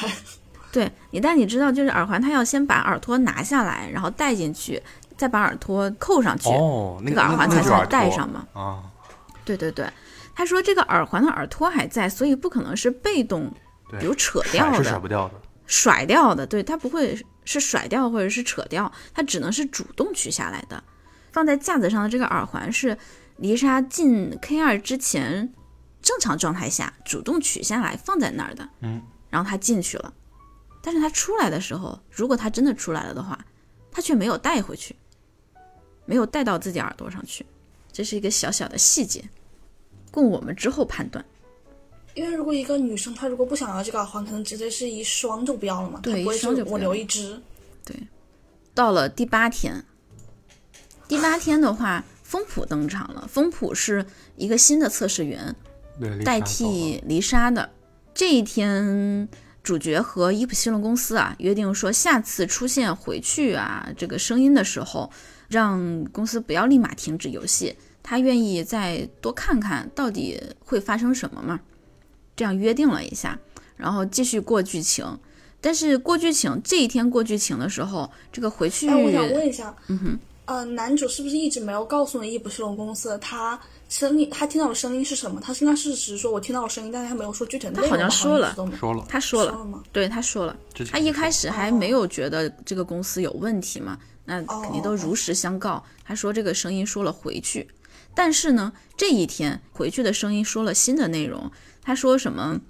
对你但，你知道就是耳环，它要先把耳托拿下来，然后戴进去，再把耳托扣上去，哦，那这个耳环才算戴上嘛。啊，对对对，他说这个耳环的耳托还在，所以不可能是被动，对比如扯掉的甩不掉的。甩掉的，对，它不会是甩掉或者是扯掉，它只能是主动取下来的。放在架子上的这个耳环是丽莎进 K 二之前正常状态下主动取下来放在那儿的，嗯，然后她进去了，但是她出来的时候，如果她真的出来了的话，她却没有带回去，没有带到自己耳朵上去，这是一个小小的细节，供我们之后判断。因为如果一个女生她如果不想要这个耳环，可能直接是一双就不要了嘛，对一双就不我留一只。对到了第八天，第八天的话，风普登场了。风普是一个新的测试员，代替丽莎的。这一天，主角和伊普西隆公司啊约定说，下次出现回去啊这个声音的时候，让公司不要立马停止游戏，他愿意再多看看到底会发生什么嘛。这样约定了一下，然后继续过剧情。但是过剧情这一天过剧情的时候，这个回去，哎，我想问一下，嗯哼，呃，男主是不是一直没有告诉你伊普西隆公司他声音，他听到的声音是什么？他应该是只是说我听到了声音，但是他没有说具体的内容。他好像说了说了，他说了，说了吗？对，他说了，他一开始还没有觉得这个公司有问题嘛，那肯定都如实相告。他说这个声音说了回去，但是呢，这一天回去的声音说了新的内容，他说什么？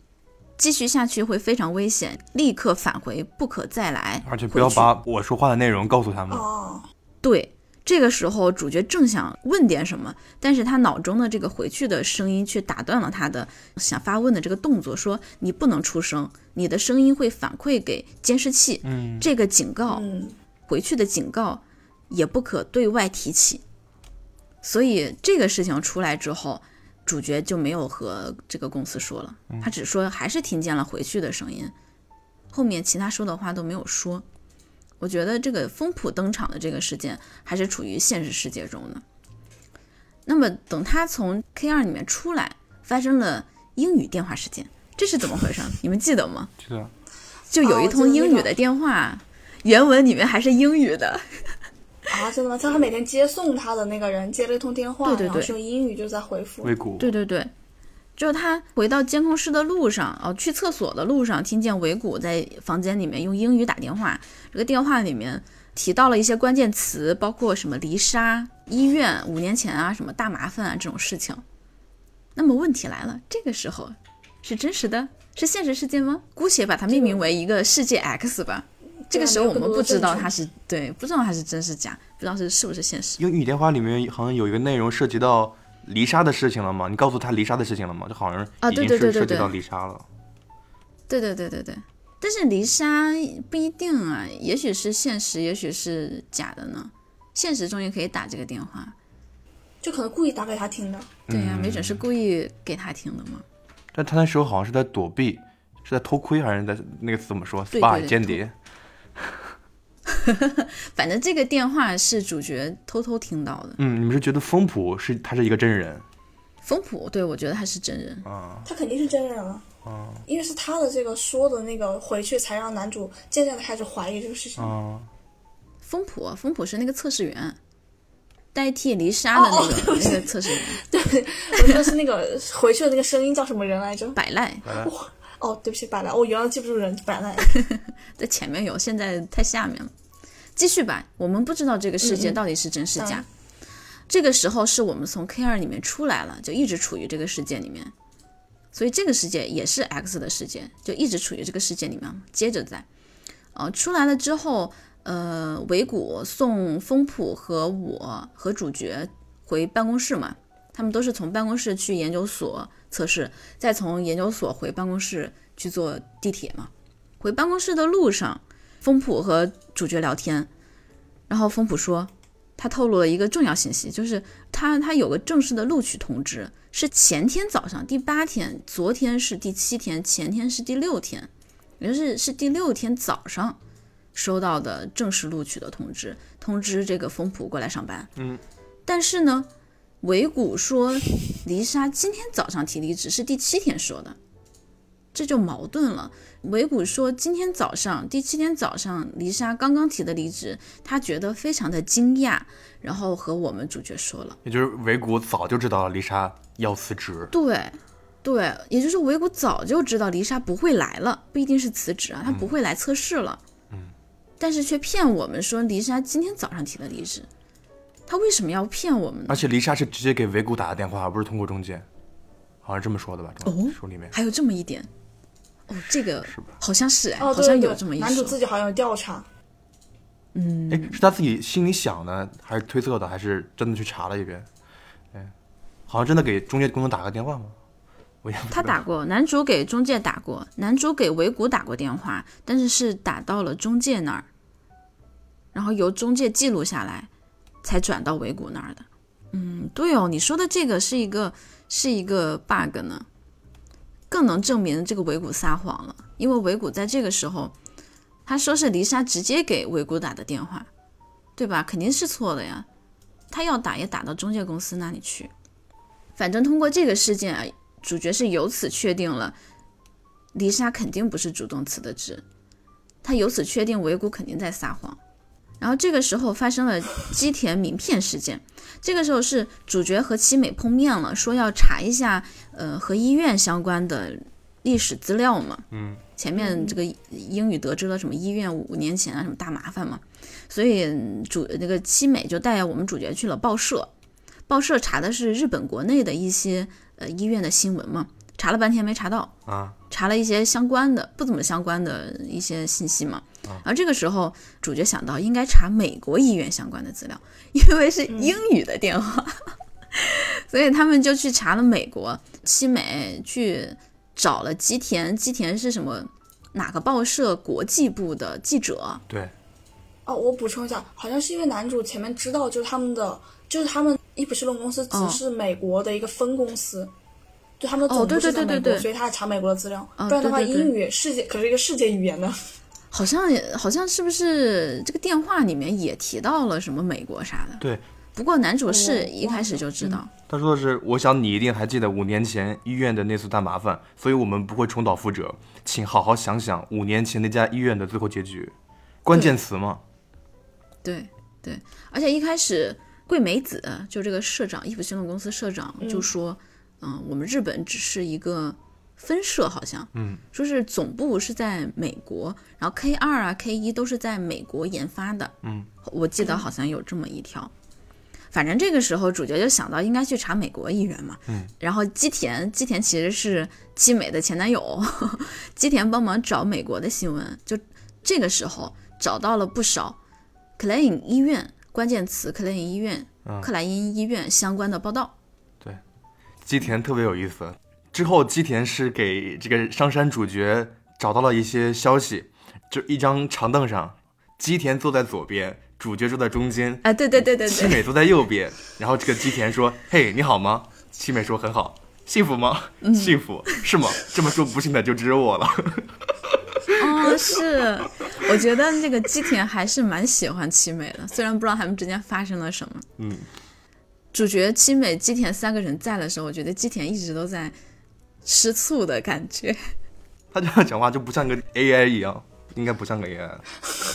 继续下去会非常危险，立刻返回，不可再来。而且不要把我说话的内容告诉他们。哦，对，这个时候主角正想问点什么，但是他脑中的这个回去的声音却打断了他的想发问的这个动作，说你不能出声，你的声音会反馈给监视器。嗯，这个警告，嗯，回去的警告也不可对外提起。所以这个事情出来之后，主角就没有和这个公司说了，他只说还是听见了回去的声音，后面其他说的话都没有说。我觉得这个风普登场的这个事件还是处于现实世界中的。那么等他从 K 二里面出来，发生了英语电话事件，这是怎么回事？你们记得吗？记得就有一通英语的电话，原文里面还是英语的。啊，真的吗？像他每天接送他的那个人接了一通电话，对对对然后是用英语就在回复。对对对，就是他回到监控室的路上，哦，去厕所的路上，听见维谷在房间里面用英语打电话。这个电话里面提到了一些关键词，包括什么离沙、医院、五年前啊，什么大麻烦啊这种事情。那么问题来了，这个时候是真实的，是现实世界吗？姑且把它命名为一个世界 X 吧。这个时候我们不知道它是对，不知道它是真是假，不知道是是不是现实。因为语电话里面好像有一个内容涉及到离莎的事情了吗？你告诉他离莎的事情了吗？就好像啊已经对对对对对是涉及到离莎了。对对对对对，但是离莎不一定啊，也许是现实，也许是假的呢。现实中也可以打这个电话，就可能故意打给他听的。对呀、没嗯准是故意给他听的嘛。但他那时候好像是在躲避，是在偷窥还是在那个怎么说对对 spy 对间谍？反正这个电话是主角偷偷听到的。嗯，你们是觉得风普是他是一个真人风普，对我觉得他是真人。啊？他肯定是真人了。因为是他的这个说的那个回去，才让男主渐渐的开始怀疑这个事情。啊，风普，风普是那个测试员，代替离莎的那个、那个测试员，对我说的是那个回去的那个声音叫什么人来着？百赖哦，对不起，百赖，我原来记不住人，百赖。在前面有，现在太下面了。继续吧，我们不知道这个世界到底是真是假。嗯。这个时候是我们从 K 二里面出来了，就一直处于这个世界里面，所以这个世界也是 X 的世界，就一直处于这个世界里面，接着在，呃，出来了之后，呃，维谷送风普和我和主角回办公室嘛，他们都是从办公室去研究所测试，再从研究所回办公室去坐地铁嘛。回办公室的路上，风普和主角聊天，然后风普说，他透露了一个重要信息，就是他他有个正式的录取通知，是前天早上第八天，昨天是第七天，前天是第六天，也就是是第六天早上收到的正式录取的通知，通知这个风普过来上班。嗯，但是呢，维谷说黎莎今天早上提离职是第七天说的，这就矛盾了。维谷说今天早上第七天早上黎莎刚刚提的离职，他觉得非常的惊讶，然后和我们主角说了。也就是维谷早就知道丽莎要辞职，对，对，也就是维谷早就知道丽莎不会来了，不一定是辞职啊，她不会来测试了。嗯，但是却骗我们说丽莎今天早上提的离职，他为什么要骗我们呢而？且丽莎是直接给维谷打的电话，而不是通过中介，好像这么说的吧？哦书里面还有这么一点，哦，这个？好像是哎，哦，好像有这么一男主。自己好像有调查。嗯哎，是他自己心里想的，还是推测的，还是真的去查了一遍？哎，好像真的给中介公司打个电话吗？他打过，男主给中介打过，男主给维谷打过电话，但是是打到了中介那儿，然后由中介记录下来，才转到维谷那儿的。嗯，对哦，你说的这个是一个是一个 bug 呢，更能证明这个维谷撒谎了，因为维谷在这个时候，他说是丽莎直接给维谷打的电话，对吧？肯定是错的呀，他要打也打到中介公司那里去。反正通过这个事件啊，主角是由此确定了，丽莎肯定不是主动辞的职，他由此确定维谷肯定在撒谎。然后这个时候发生了基田名片事件，这个时候是主角和七美碰面了，说要查一下呃和医院相关的历史资料嘛。嗯，前面这个英语得知了什么医院五年前啊什么大麻烦嘛，所以主那个七美就带我们主角去了报社，报社查的是日本国内的一些呃医院的新闻嘛，查了半天没查到，啊，查了一些相关的不怎么相关的一些信息嘛。然后这个时候，主角想到应该查美国医院相关的资料，因为是英语的电话，所以他们就去查了美国。七美去找了吉田，吉田是什么？哪个报社国际部的记者？对，哦，我补充一下，好像是因为男主前面知道，就是他们的，就是他们伊普西隆公司只哦是美国的一个分公司，就他们的哦对总部是在美国，对对对对所以他查美国的资料，哦不然的话，英语世界可是一个世界语言呢。好像也好像是不是这个电话里面也提到了什么美国啥的？对。不过男主是哦一开始就知道，他说的是，我想你一定还记得五年前医院的那次大麻烦，所以我们不会重蹈覆辙，请好好想想五年前那家医院的最后结局。关键词嘛，对对，而且一开始桂美子就这个社长，伊普西隆公司社长就说，嗯、我们日本只是一个分社，好像，嗯，说是总部是在美国，然后 K 二啊 K 一都是在美国研发的，嗯，我记得好像有这么一条。反正这个时候主角就想到应该去查美国议员嘛，嗯，然后基田基田其实是基美的前男友，基田帮忙找美国的新闻，就这个时候找到了不少克莱因医院关键词克莱因医院、嗯。克莱因医院相关的报道。对，基田特别有意思。之后，基田是给这个上山主角找到了一些消息，就一张长凳上，基田坐在左边，主角坐在中间，啊，对对对对对，七美坐在右边。然后这个基田说：“嘿，你好吗？”七美说：“很好。”幸福吗？幸福是吗？这么说不幸的就只有我了。哦，是，我觉得那个基田还是蛮喜欢七美的，虽然不知道他们之间发生了什么。嗯，主角七美、基田三个人在的时候，我觉得基田一直都在吃醋的感觉。他这样讲话就不像个 AI 一样，应该不像个 AI。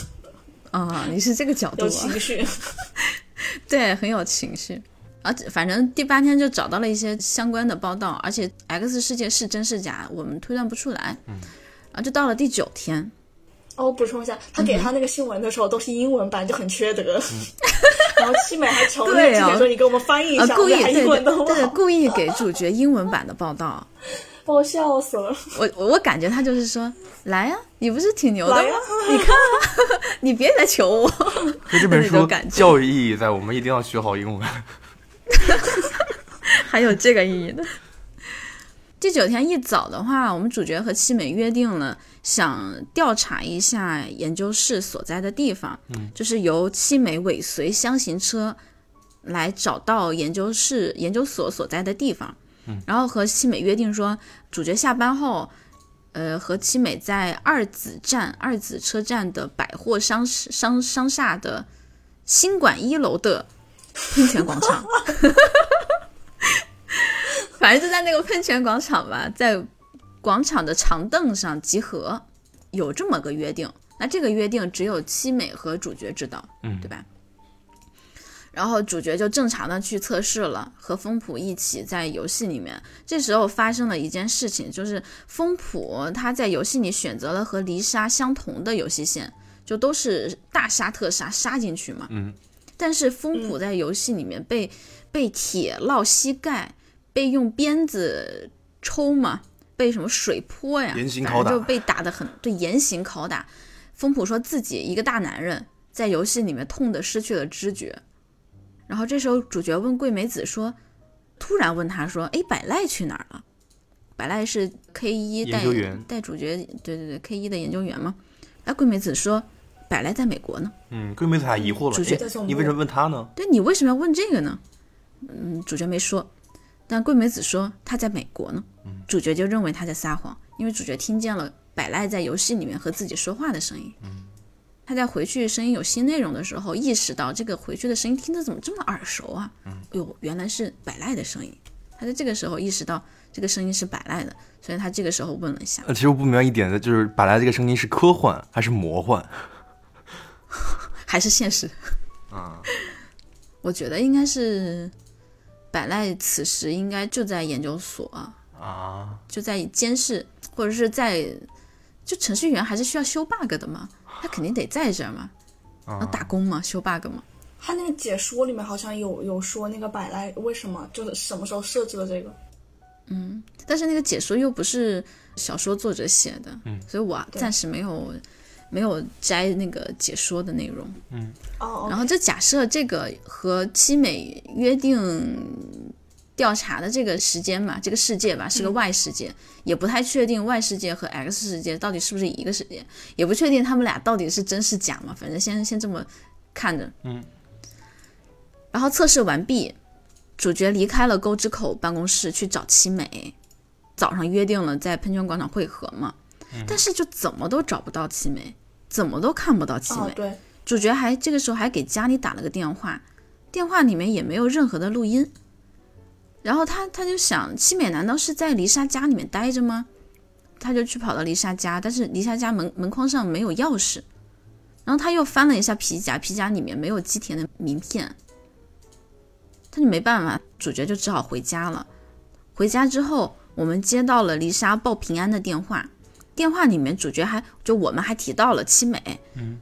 啊，你是这个角度有啊？情绪。对，很有情绪。而且，反正第八天就找到了一些相关的报道，而且 X 世界是真是假，我们推断不出来。嗯，然后就到了第九天，哦，我补充一下，他给他那个新闻的时候都是英文版，就很缺德。然后七美还求那记者说：“你给我们翻译一啊，下，故意英文的好不对对，故意给主角英文版的报道。把我笑死了。我我我感觉他就是说，来呀、你不是挺牛的吗？你看啊，你别来求我。所以这本书感觉教育意义在，我们一定要学好英文。还有这个意义的。第九天一早的话，我们主角和七美约定了，想调查一下研究室所在的地方，嗯，就是由七美尾随箱型车来找到研究室、研究所所在的地方，嗯，然后和七美约定说，主角下班后，呃，和七美在二子站、二子车站的百货商商商厦的新馆一楼的喷泉广场。反正就在那个喷泉广场吧，在广场的长凳上集合，有这么个约定。那这个约定只有七美和主角知道，嗯对吧？然后主角就正常的去测试了，和风普一起在游戏里面。这时候发生了一件事情，就是风普他在游戏里选择了和离沙相同的游戏线，就都是大杀特杀杀进去嘛。嗯。但是风普在游戏里面被、被铁烙膝盖，被用鞭子抽嘛，被什么水泼呀，严刑拷打就被打的很对，严刑拷打。风普说自己一个大男人在游戏里面痛得失去了知觉，然后这时候主角问桂美子说，突然问他说：“哎，百赖去哪儿了？”百赖是 K 一带带主角，对对对，K 一的研究员嘛。哎，桂美子说：“百赖在美国呢。”嗯，桂美子还疑惑了，主角你为什么问他呢？对你为什么要问这个呢？嗯，主角没说，但桂美子说她在美国呢。主角就认为她在撒谎，因为主角听见了百赖在游戏里面和自己说话的声音。他在回去声音有新内容的时候，意识到这个回去的声音听着怎么这么耳熟啊？哟，原来是百赖的声音。他在这个时候意识到这个声音是百赖的，所以他这个时候问了一下。呃，其实我不明白一点的就是，本来这个声音是科幻还是魔幻？还是现实。啊，我觉得应该是百赖此时应该就在研究所，啊，就在监视，或者是在就程序员还是需要修 bug 的嘛，他肯定得在这儿嘛，啊打工嘛，修 bug 嘛。他那个解说里面好像有有说那个百赖为什么就是什么时候设置了这个，嗯但是那个解说又不是小说作者写的，嗯所以我暂时没有没有摘那个解说的内容。嗯哦，然后就假设这个和七美约定调查的这个时间嘛，这个世界吧是个外世界，也不太确定外世界和 X 世界到底是不是一个世界，也不确定他们俩到底是真是假嘛，反正先先这么看着。嗯。然后测试完毕，主角离开了沟之口办公室去找七美，早上约定了在喷泉广场汇合嘛，但是就怎么都找不到七美，怎么都看不到七美。哦对，主角还这个时候还给家里打了个电话，电话里面也没有任何的录音。然后他他就想，七美难道是在丽莎家里面待着吗？他就去跑到丽莎家，但是丽莎家门门框上没有钥匙。然后他又翻了一下皮夹，皮夹里面没有基田的名片。他就没办法，主角就只好回家了。回家之后，我们接到了丽莎报平安的电话，电话里面主角还就我们还提到了七美，嗯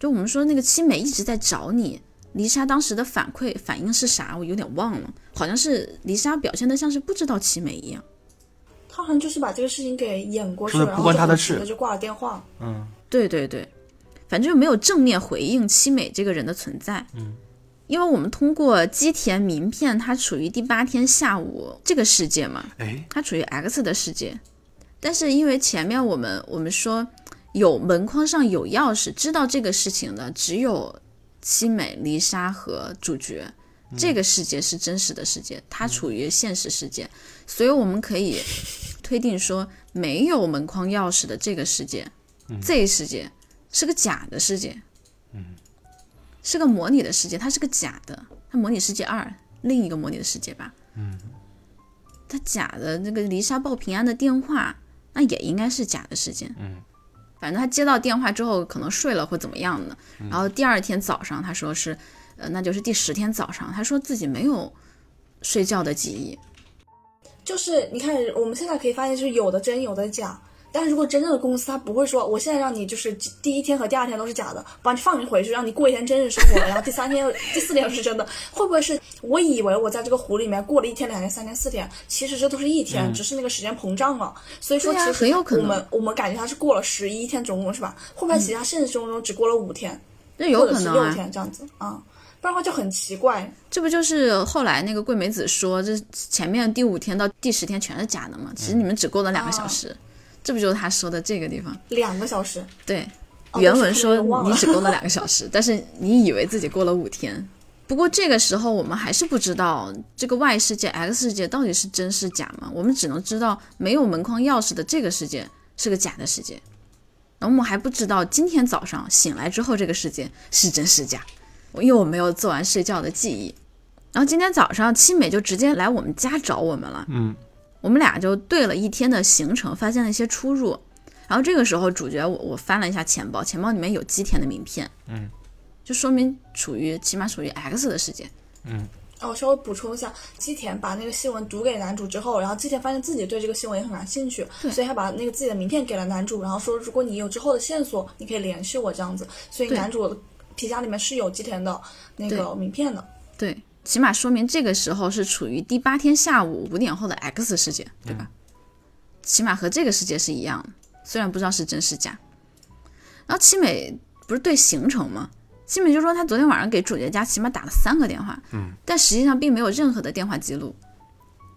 就我们说那个七美一直在找你，丽莎当时的反馈反应是啥？我有点忘了，好像是丽莎表现的像是不知道七美一样。他好像就是把这个事情给演过去了，不关他的事急的就挂了电话。嗯，对对对，反正就没有正面回应七美这个人的存在。嗯，因为我们通过基田名片，他处于第八天下午这个世界嘛，哎，它处于 X 的世界。但是因为前面我们我们说有门框上有钥匙，知道这个事情的只有七美、丽莎和主角。这个世界是真实的世界，它处于现实世界，所以我们可以推定说，没有门框钥匙的这个世界，这一世界是个假的世界，是个模拟的世界，它是个假的，它模拟世界二，另一个模拟的世界吧，嗯它假的那个丽莎报平安的电话，那也应该是假的事件，反正他接到电话之后可能睡了或怎么样的，然后第二天早上他说是。呃，那就是第十天早上，他说自己没有睡觉的记忆。就是你看，我们现在可以发现，就是有的真，有的假。但是如果真正的公司，他不会说，我现在让你就是第一天和第二天都是假的，把你放你回去，让你过一天真实生活，然后第三天、第四天是真的。会不会是我以为我在这个湖里面过了一天、两天、三天、四天，其实这都是一天，只是那个时间膨胀了。所以说，其实很有可能我们我们感觉他是过了十一天，总共是吧？会不会其实他现实生活中只过了五天，那有可能六天这样子啊？不然的话就很奇怪，这不就是后来那个桂美子说，这前面第五天到第十天全是假的吗？其实你们只过了两个小时，这不就是他说的这个地方？两个小时，对，原文说你只过了两个小时，但是你以为自己过了五天。不过这个时候我们还是不知道这个 Y 世界 X 世界到底是真是假嘛？我们只能知道没有门框钥匙的这个世界是个假的世界，然后我们还不知道今天早上醒来之后这个世界是真是假。因为我没有做完睡觉的记忆，然后今天早上七美就直接来我们家找我们了。嗯，我们俩就对了一天的行程，发现了一些出入。然后这个时候，主角我我翻了一下钱包，钱包里面有基田的名片。嗯，就说明处于起码属于 X 的世界。嗯，哦，稍微补充一下，基田把那个新闻读给男主之后，然后基田发现自己对这个新闻也很感兴趣，所以他把那个自己的名片给了男主，然后说如果你有之后的线索，你可以联系我这样子。所以男主。皮夹里面是有基田的那个名片的，对，起码说明这个时候是处于第八天下午五点后的 X 世界，对吧？起码和这个世界是一样的，虽然不知道是真是假。然后七美不是对行程吗？七美就说她昨天晚上给主角家起码打了三个电话，嗯，但实际上并没有任何的电话记录，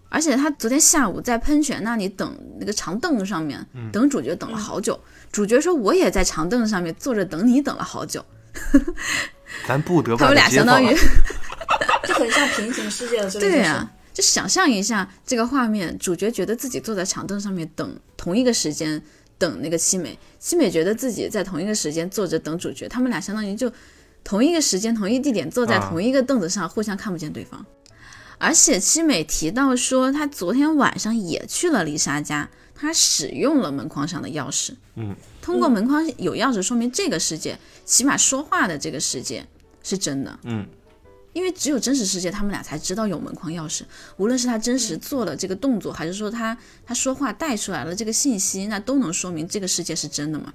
而且他昨天下午在喷泉那里等那个长凳上面等主角等了好久，主角说我也在长凳上面坐着等你等了好久。咱不得不他们俩相当于就很像平行世界的这个。对呀，就想象一下这个画面，主角觉得自己坐在长凳上面等同一个时间等那个七美，七美觉得自己在同一个时间坐着等主角，他们俩相当于就同一个时间、同一地点坐在同一个凳子上，互相看不见对方。而且七美提到说，她昨天晚上也去了丽莎家，她使用了门框上的钥匙。嗯。通过门框有钥匙，说明这个世界起码说话的这个世界是真的。嗯，因为只有真实世界，他们俩才知道有门框钥匙。无论是他真实做了这个动作，还是说他他说话带出来了这个信息，那都能说明这个世界是真的嘛？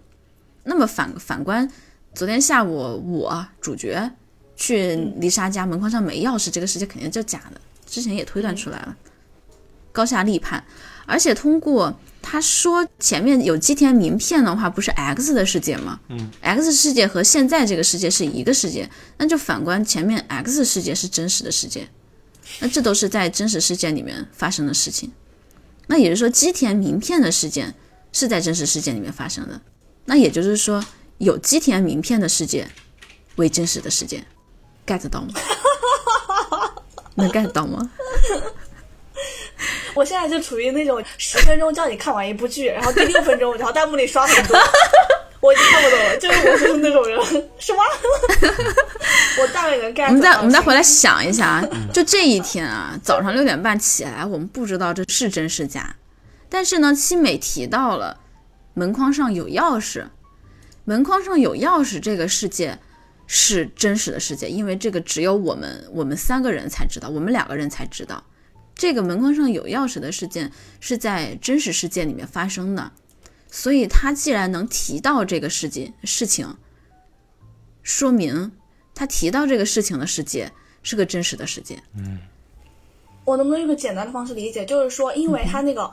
那么反反观昨天下午我主角去丽莎家门框上没钥匙，这个世界肯定就假的。之前也推断出来了，高下立判，而且通过。他说前面有基田名片的话，不是 X 的世界吗？嗯，X 世界和现在这个世界是一个世界，那就反观前面 X 世界是真实的世界，那这都是在真实世界里面发生的事情。那也就是说，基田名片的事件是在真实世界里面发生的。那也就是说，有基田名片的世界为真实的世界，get 到吗？能 get 到吗？我现在就处于那种十分钟叫你看完一部剧，然后第六分钟，然后弹幕里刷很多，我已经看不懂了。就是我就是那种人，是吗？我大概能 get。我们再我们再回来想一下啊，就这一天啊，早上六点半起来，我们不知道这是真是假，但是呢，七美提到了门框上有钥匙，门框上有钥匙，这个世界是真实的世界，因为这个只有我们我们三个人才知道，我们两个人才知道。这个门框上有钥匙的事件是在真实事件里面发生的，所以他既然能提到这个事件事情，说明他提到这个事情的世界是个真实的世界。嗯，我能不能用个简单的方式理解，就是说，因为他那个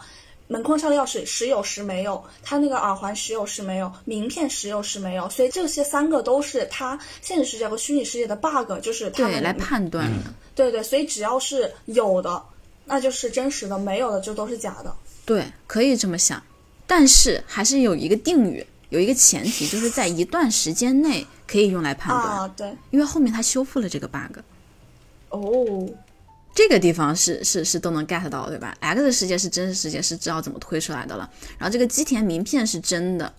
门框上的钥匙时有时没有，他那个耳环时有时没有，名片时有时没有，所以这些三个都是他现实世界和虚拟世界的 bug，就是他来判断的。对对，所以只要是有的，那就是真实的；没有的就都是假的。对，可以这么想，但是还是有一个定语，有一个前提，就是在一段时间内可以用来判断，啊，对，因为后面他修复了这个 bug。哦，这个地方是是是都能 get 到，对吧？X 世界是真实世界，是知道怎么推出来的了。然后这个基田名片是真的，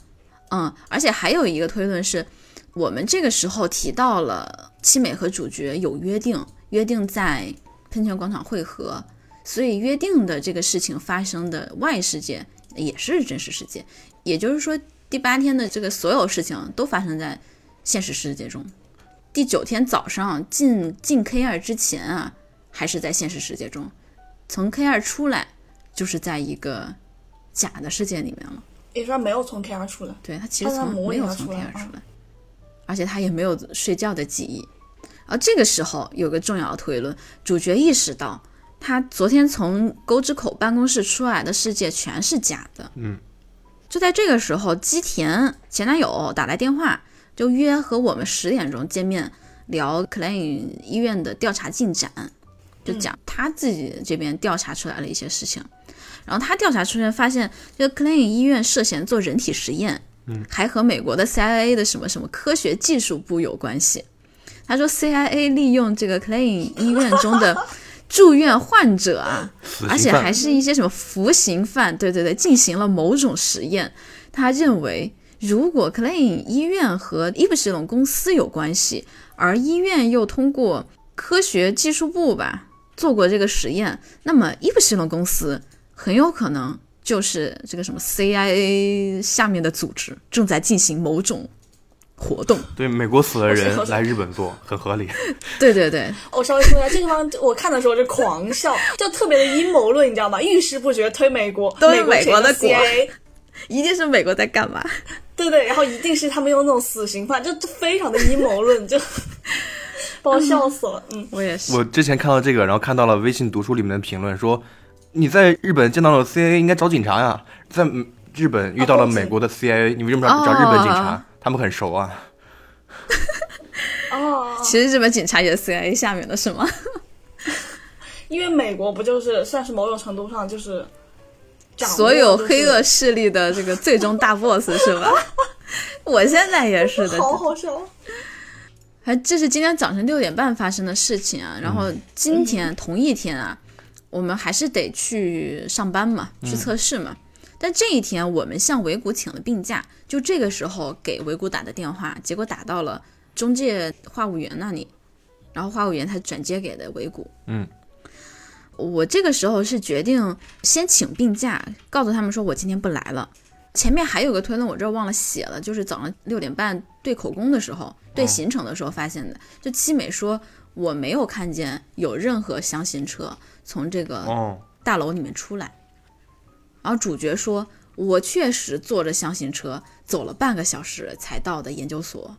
嗯，而且还有一个推论是，我们这个时候提到了七美和主角有约定，约定在喷泉广场会合，所以约定的这个事情发生的外世界也是真实世界，也就是说第八天的这个所有事情都发生在现实世界中。第九天早上进进 K 二之前啊，还是在现实世界中，从 K 二出来就是在一个假的世界里面了。也就是说没有从 K 二出来。对他其实从没有从 K 来二出来，而且他也没有睡觉的记忆。而这个时候有个重要的推论，主角意识到他昨天从沟之口办公室出来的世界全是假的。嗯，就在这个时候，基田前男友打来电话，就约和我们十点钟见面聊 Klein 医院的调查进展，就讲他自己这边调查出来了一些事情。然后他调查出来发现，这个 Klein 医院涉嫌做人体实验，嗯，还和美国的 CIA 的什么什么科学技术部有关系。他说 CIA 利用这个 Klein 医院中的住院患者啊，而且还是一些什么服刑犯，对对对，进行了某种实验。他认为，如果 Clean 医院和伊普西龙公司有关系，而医院又通过科学技术部吧做过这个实验，那么伊普西龙公司很有可能就是这个什么 CIA 下面的组织正在进行某种活动。对，美国死了我知道人来日本做，很合理。对 对对，我稍微说一下，这个地方我看的时候就狂笑，就特别的阴谋论，你知道吗？遇事不决推美国，都是美国的国一定是美国在干嘛？对对，然后一定是他们用那种死刑犯，就就非常的阴谋论，就 把我笑死了。嗯，我也是。我之前看到这个，然后看到了微信读书里面的评论说，你在日本见到了 CIA 应该找警察呀，在嗯日本遇到了美国的 CIA，你为什么要找日本警察？哦他们很熟啊。哦，其实日本警察也是 CIA 下面的是吗？因为美国不就是算是某种程度上就是所有黑恶势力的这个最终大 boss 是吧？我现在也是的，好好笑。还这是今天早晨六点半发生的事情啊。然后今天同一天啊，我们还是得去上班嘛，去测试嘛。但这一天我们向维谷请了病假，就这个时候给维谷打的电话，结果打到了中介话务员那里，然后话务员他转接给的维谷。嗯，我这个时候是决定先请病假，告诉他们说我今天不来了。前面还有个推论，我这儿忘了写了，就是早上六点半对口供的时候，对行程的时候发现的。就七美说我没有看见有任何箱型车从这个哦，大楼里面出来，然后主角说我确实坐着箱型车走了半个小时才到的研究所。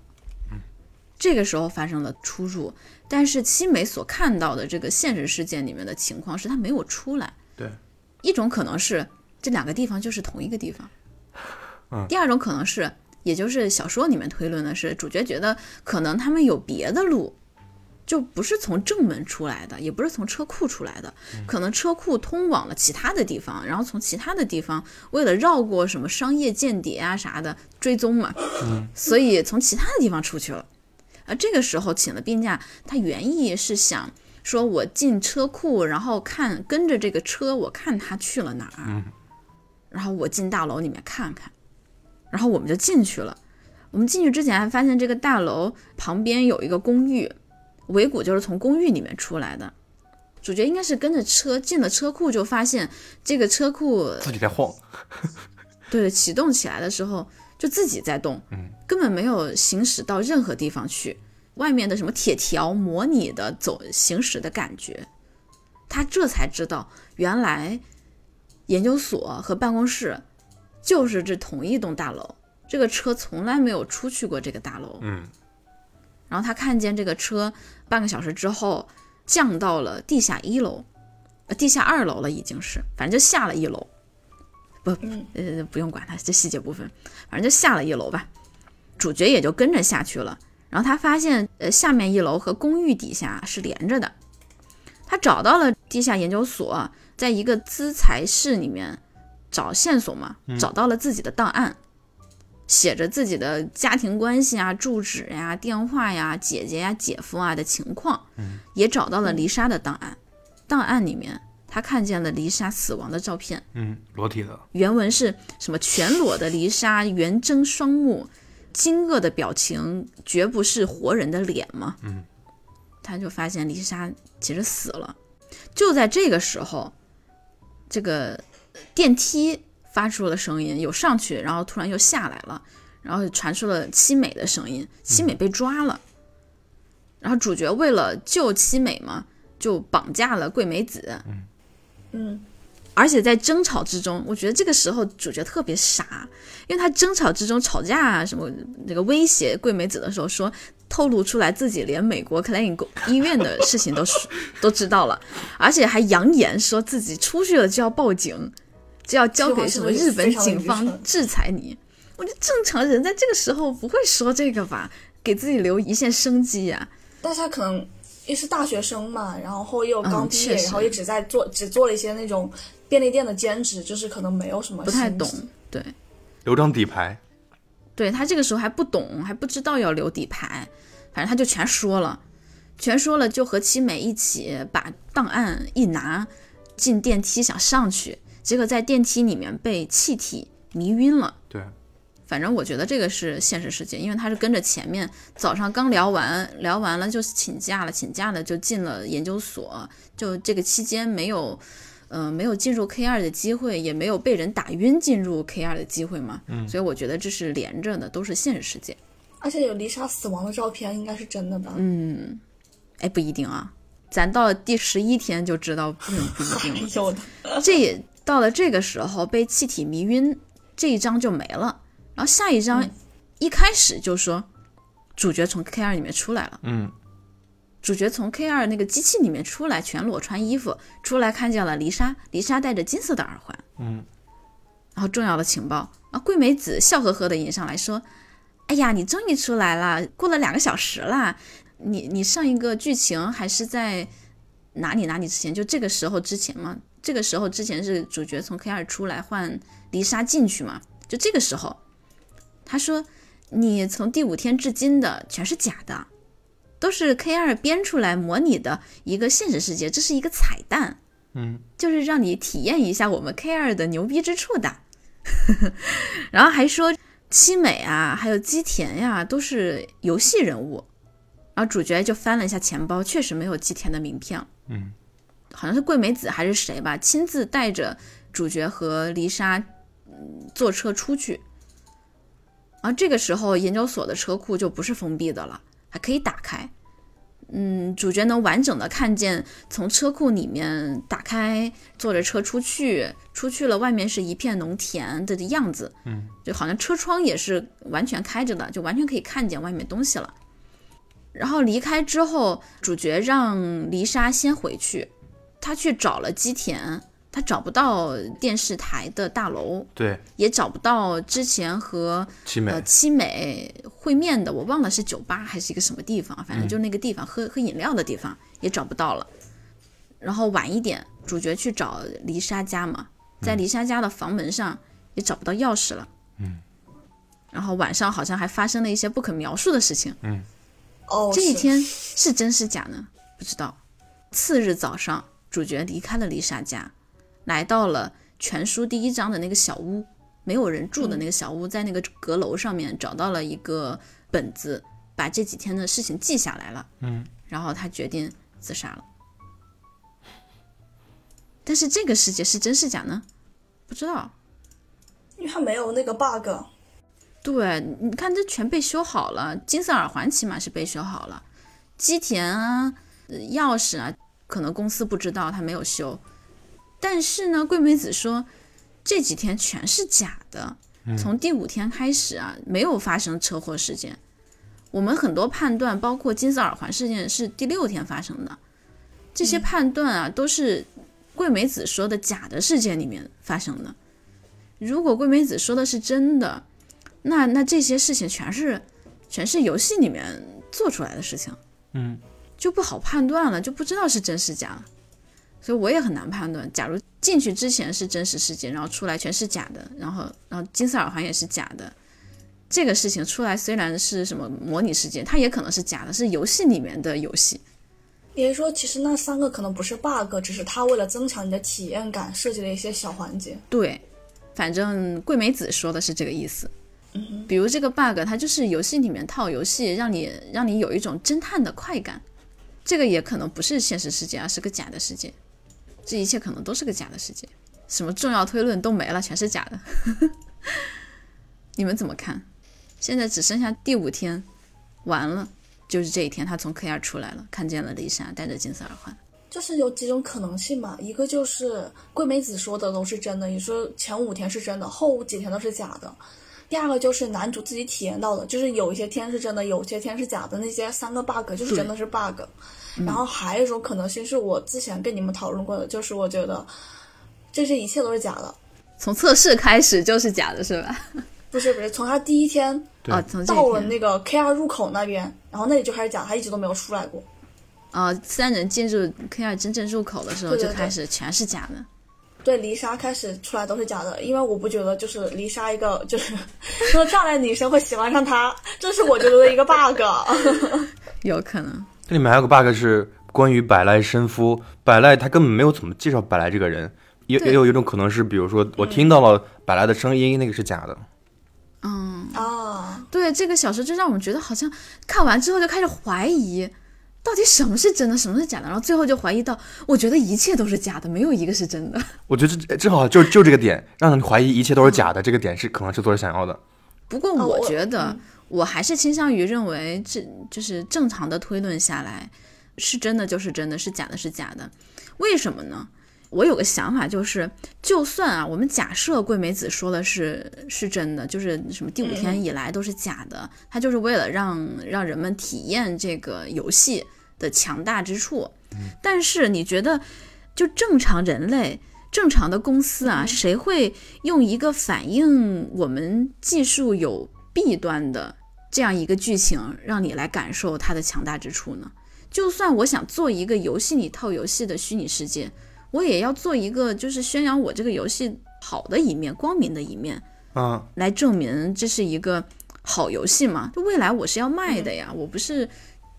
这个时候发生了出入，但是七美所看到的这个现实事件里面的情况是他没有出来。对，一种可能是这两个地方就是同一个地方，嗯第二种可能是，也就是小说里面推论的是，主角觉得可能他们有别的路，就不是从正门出来的，也不是从车库出来的，可能车库通往了其他的地方，然后从其他的地方为了绕过什么商业间谍啊啥的追踪嘛，所以从其他的地方出去了。而这个时候请了病假，他原意是想说，我进车库，然后看跟着这个车，我看他去了哪儿，然后我进大楼里面看看，然后我们就进去了。我们进去之前还发现这个大楼旁边有一个公寓，维谷就是从公寓里面出来的。主角应该是跟着车进了车库，就发现这个车库自己在晃。对，启动起来的时候就自己在动，根本没有行驶到任何地方去。外面的什么铁条模拟的走行驶的感觉，他这才知道原来研究所和办公室就是这同一栋大楼。这个车从来没有出去过这个大楼。嗯，然后他看见这个车半个小时之后降到了地下一楼，呃，地下二楼了已经是，反正就下了一楼。不，呃，不用管它这细节部分，反正就下了一楼吧。主角也就跟着下去了。然后他发现，呃，下面一楼和公寓底下是连着的。他找到了地下研究所，在一个资材室里面找线索嘛，找到了自己的档案，写着自己的家庭关系啊、住址呀、电话呀、姐姐呀、姐夫啊的情况，嗯也找到了丽莎的档案。档案里面，他看见了丽莎死亡的照片，嗯，裸体的，原文是什么？全裸的丽莎，圆睁双目。惊愕的表情绝不是活人的脸吗？嗯，他就发现丽莎其实死了。就在这个时候，这个电梯发出了声音，有上去，然后突然又下来了，然后传出了七美的声音，七美被抓了。然后主角为了救七美嘛，就绑架了桂美子。嗯嗯。而且在争吵之中，我觉得这个时候主角特别傻，因为他争吵之中吵架啊，什么那个威胁桂美子的时候，说透露出来自己连美国克莱因医院的事情都都知道了，而且还扬言说自己出去了就要报警，就要交给什么日本警方制裁你。我觉得正常人在这个时候不会说这个吧，给自己留一线生机呀。大家可能也是大学生嘛，然后又刚毕业，然后也只在做只做了一些那种。便利店的兼职就是可能没有什么不太懂，对，留张底牌，对他这个时候还不懂，还不知道要留底牌，反正他就全说了，全说了，就和七美一起把档案一拿进电梯想上去，结果在电梯里面被气体迷晕了。对，反正我觉得这个是现实世界，因为他是跟着前面早上刚聊完，聊完了就请假了，请假了就进了研究所，就这个期间没有。嗯，没有进入 K 二的机会，也没有被人打晕进入 K 二的机会嘛。嗯，所以我觉得这是连着的，都是现实世界。而且有丽莎死亡的照片，应该是真的吧？嗯，哎，不一定啊，咱到了第十一天就知道不不一定。有的，这也到了这个时候被气体迷晕，这一章就没了。然后下一章一开始就说主角从 K 二里面出来了。嗯。主角从 K 二那个机器里面出来，全裸穿衣服出来，看见了丽莎。丽莎戴着金色的耳环。嗯，然后重要的情报啊，桂美子笑呵呵的迎上来说：“哎呀，你终于出来了，过了两个小时啦。你你上一个剧情还是在哪里哪里之前？就这个时候之前吗？这个时候之前是主角从 K 二出来换丽莎进去嘛？就这个时候，他说你从第五天至今的全是假的。”都是 K 二编出来模拟的一个现实世界，这是一个彩蛋，嗯，就是让你体验一下我们 K 二的牛逼之处的。然后还说七美啊，还有基田呀，都是游戏人物。然后主角就翻了一下钱包，确实没有基田的名片，嗯，好像是桂美子还是谁吧，亲自带着主角和丽莎嗯坐车出去。然后这个时候研究所的车库就不是封闭的了。还可以打开，嗯，主角能完整的看见从车库里面打开，坐着车出去，出去了，外面是一片农田的样子，嗯，就好像车窗也是完全开着的，就完全可以看见外面东西了。然后离开之后，主角让丽莎先回去，他去找了基田。他找不到电视台的大楼，对，也找不到之前和七美呃七美会面的，我忘了是酒吧还是一个什么地方，反正就那个地方喝喝饮料的地方也找不到了。然后晚一点，主角去找黎莎家嘛，在黎莎家的房门上也找不到钥匙了。嗯。然后晚上好像还发生了一些不可描述的事情。嗯。哦。这一天是真是假呢？不知道。次日早上，主角离开了丽莎家。来到了全书第一章的那个小屋，没有人住的那个小屋，在那个阁楼上面找到了一个本子，把这几天的事情记下来了。嗯，然后他决定自杀了。但是这个世界是真是假呢？不知道，因为他没有那个 bug。对，你看这全被修好了，金色耳环起码是被修好了，基田啊，钥匙啊，可能公司不知道，他没有修。但是呢，桂美子说这几天全是假的。从第五天开始啊，没有发生车祸事件。我们很多判断，包括金色耳环事件是第六天发生的，这些判断啊，都是桂美子说的假的事件里面发生的。如果桂美子说的是真的，那那这些事情全是全是游戏里面做出来的事情，嗯，就不好判断了，就不知道是真是假，所以我也很难判断。假如进去之前是真实世界，然后出来全是假的，然后然后金色耳环也是假的，这个事情出来虽然是什么模拟世界，它也可能是假的，是游戏里面的游戏。也就是说，其实那三个可能不是 bug，只是他为了增强你的体验感设计的一些小环节。对，反正桂美子说的是这个意思。嗯，比如这个 bug，它就是游戏里面套游戏，让你让你有一种侦探的快感。这个也可能不是现实世界，而是个假的世界。这一切可能都是个假的世界，什么重要推论都没了，全是假的。你们怎么看？现在只剩下第五天，完了，就是这一天，他从 K 二出来了，看见了丽莎戴着金色耳环。就是有几种可能性嘛，一个就是桂美子说的都是真的，你说前五天是真的，后几天都是假的。第二个就是男主自己体验到的，就是有一些天是真的，有些天是假的，那些三个 bug 就是真的是 bug。然后还有一种可能性是我之前跟你们讨论过的，就是我觉得这些一切都是假的，从测试开始就是假的，是吧？不是不是，从他第一天啊，从到了那个 K 二入口那边，然后那里就开始假，他一直都没有出来过。啊，三人进入 K 二真正入口的时候就开始全是假的。对，丽莎开始出来都是假的，因为我不觉得就是黎莎一个就是 说漂亮的女生会喜欢上他，这是我觉得的一个 bug。有可能，这里面还有个 bug 是关于百濑伸夫，百濑他根本没有怎么介绍百濑这个人，也也有一种可能是，比如说我听到了百濑的声音，那个是假的。嗯，哦，对，这个小说就让我们觉得好像看完之后就开始怀疑，到底什么是真的，什么是假的，然后最后就怀疑到，我觉得一切都是假的，没有一个是真的。我觉得这正好就就这个点，让人怀疑一切都是假的，这个点是可能是作者想要的。不过啊我我觉得嗯，我还是倾向于认为，这就是正常的推论下来，是真的就是真的，是假的是假的。为什么呢？我有个想法，就是就算啊，我们假设桂美子说的是是真的，就是什么第五天以来都是假的，它就是为了让让人们体验这个游戏的强大之处。但是你觉得，就正常人类、正常的公司啊，谁会用一个反映我们技术有弊端的这样一个剧情，让你来感受它的强大之处呢？就算我想做一个游戏里套游戏的虚拟世界，我也要做一个就是宣扬我这个游戏好的一面、光明的一面，啊，来证明这是一个好游戏嘛。就未来我是要卖的呀，我不是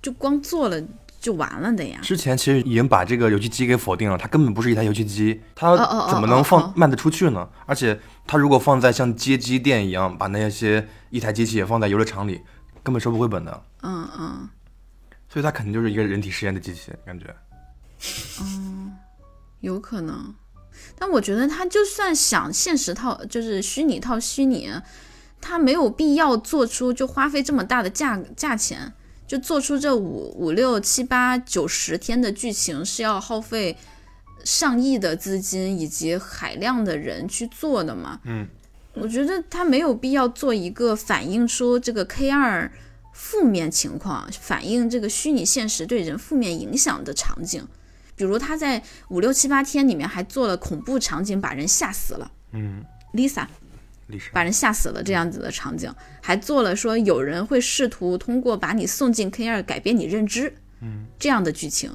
就光做了就完了的呀。之前其实已经把这个游戏机给否定了，它根本不是一台游戏机，它怎么能放卖得出去呢？而且它如果放在像街机店一样，把那些一台机器也放在游乐场里，根本收不回本的。嗯嗯，所以它肯定就是一个人体实验的机器，感觉。有可能。但我觉得他就算想现实套，就是虚拟套虚拟，他没有必要做出就花费这么大的价价钱，就做出这五五六七八九十天的剧情是要耗费上亿的资金以及海量的人去做的嘛。嗯，我觉得他没有必要做一个反映出这个 K 二负面情况，反映这个虚拟现实对人负面影响的场景。比如他在五六七八天里面还做了恐怖场景，把人吓死了。嗯，Lisa 把人吓死了这样子的场景，还做了说有人会试图通过把你送进 K 二改变你认知，嗯，这样的剧情。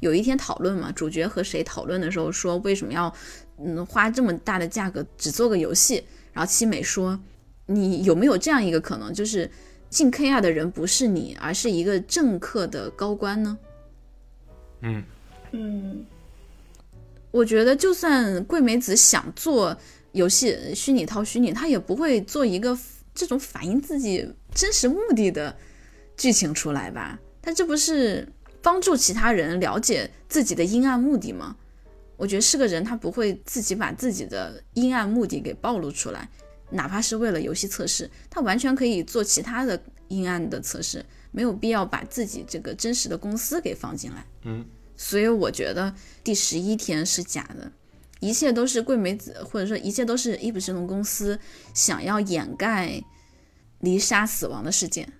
有一天讨论嘛，主角和谁讨论的时候说为什么要嗯花这么大的价格只做个游戏，然后七美说你有没有这样一个可能，就是进 K 二的人不是你，而是一个政客的高官呢？嗯，嗯，我觉得，就算桂美子想做游戏虚拟套虚拟，她也不会做一个这种反映自己真实目的的剧情出来吧？她这不是帮助其他人了解自己的阴暗目的吗？我觉得是个人，他不会自己把自己的阴暗目的给暴露出来，哪怕是为了游戏测试，他完全可以做其他的阴暗的测试，没有必要把自己这个真实的公司给放进来。嗯，所以我觉得第十一天是假的，一切都是桂美子，或者说一切都是伊普神龙公司想要掩盖丽莎死亡的事件，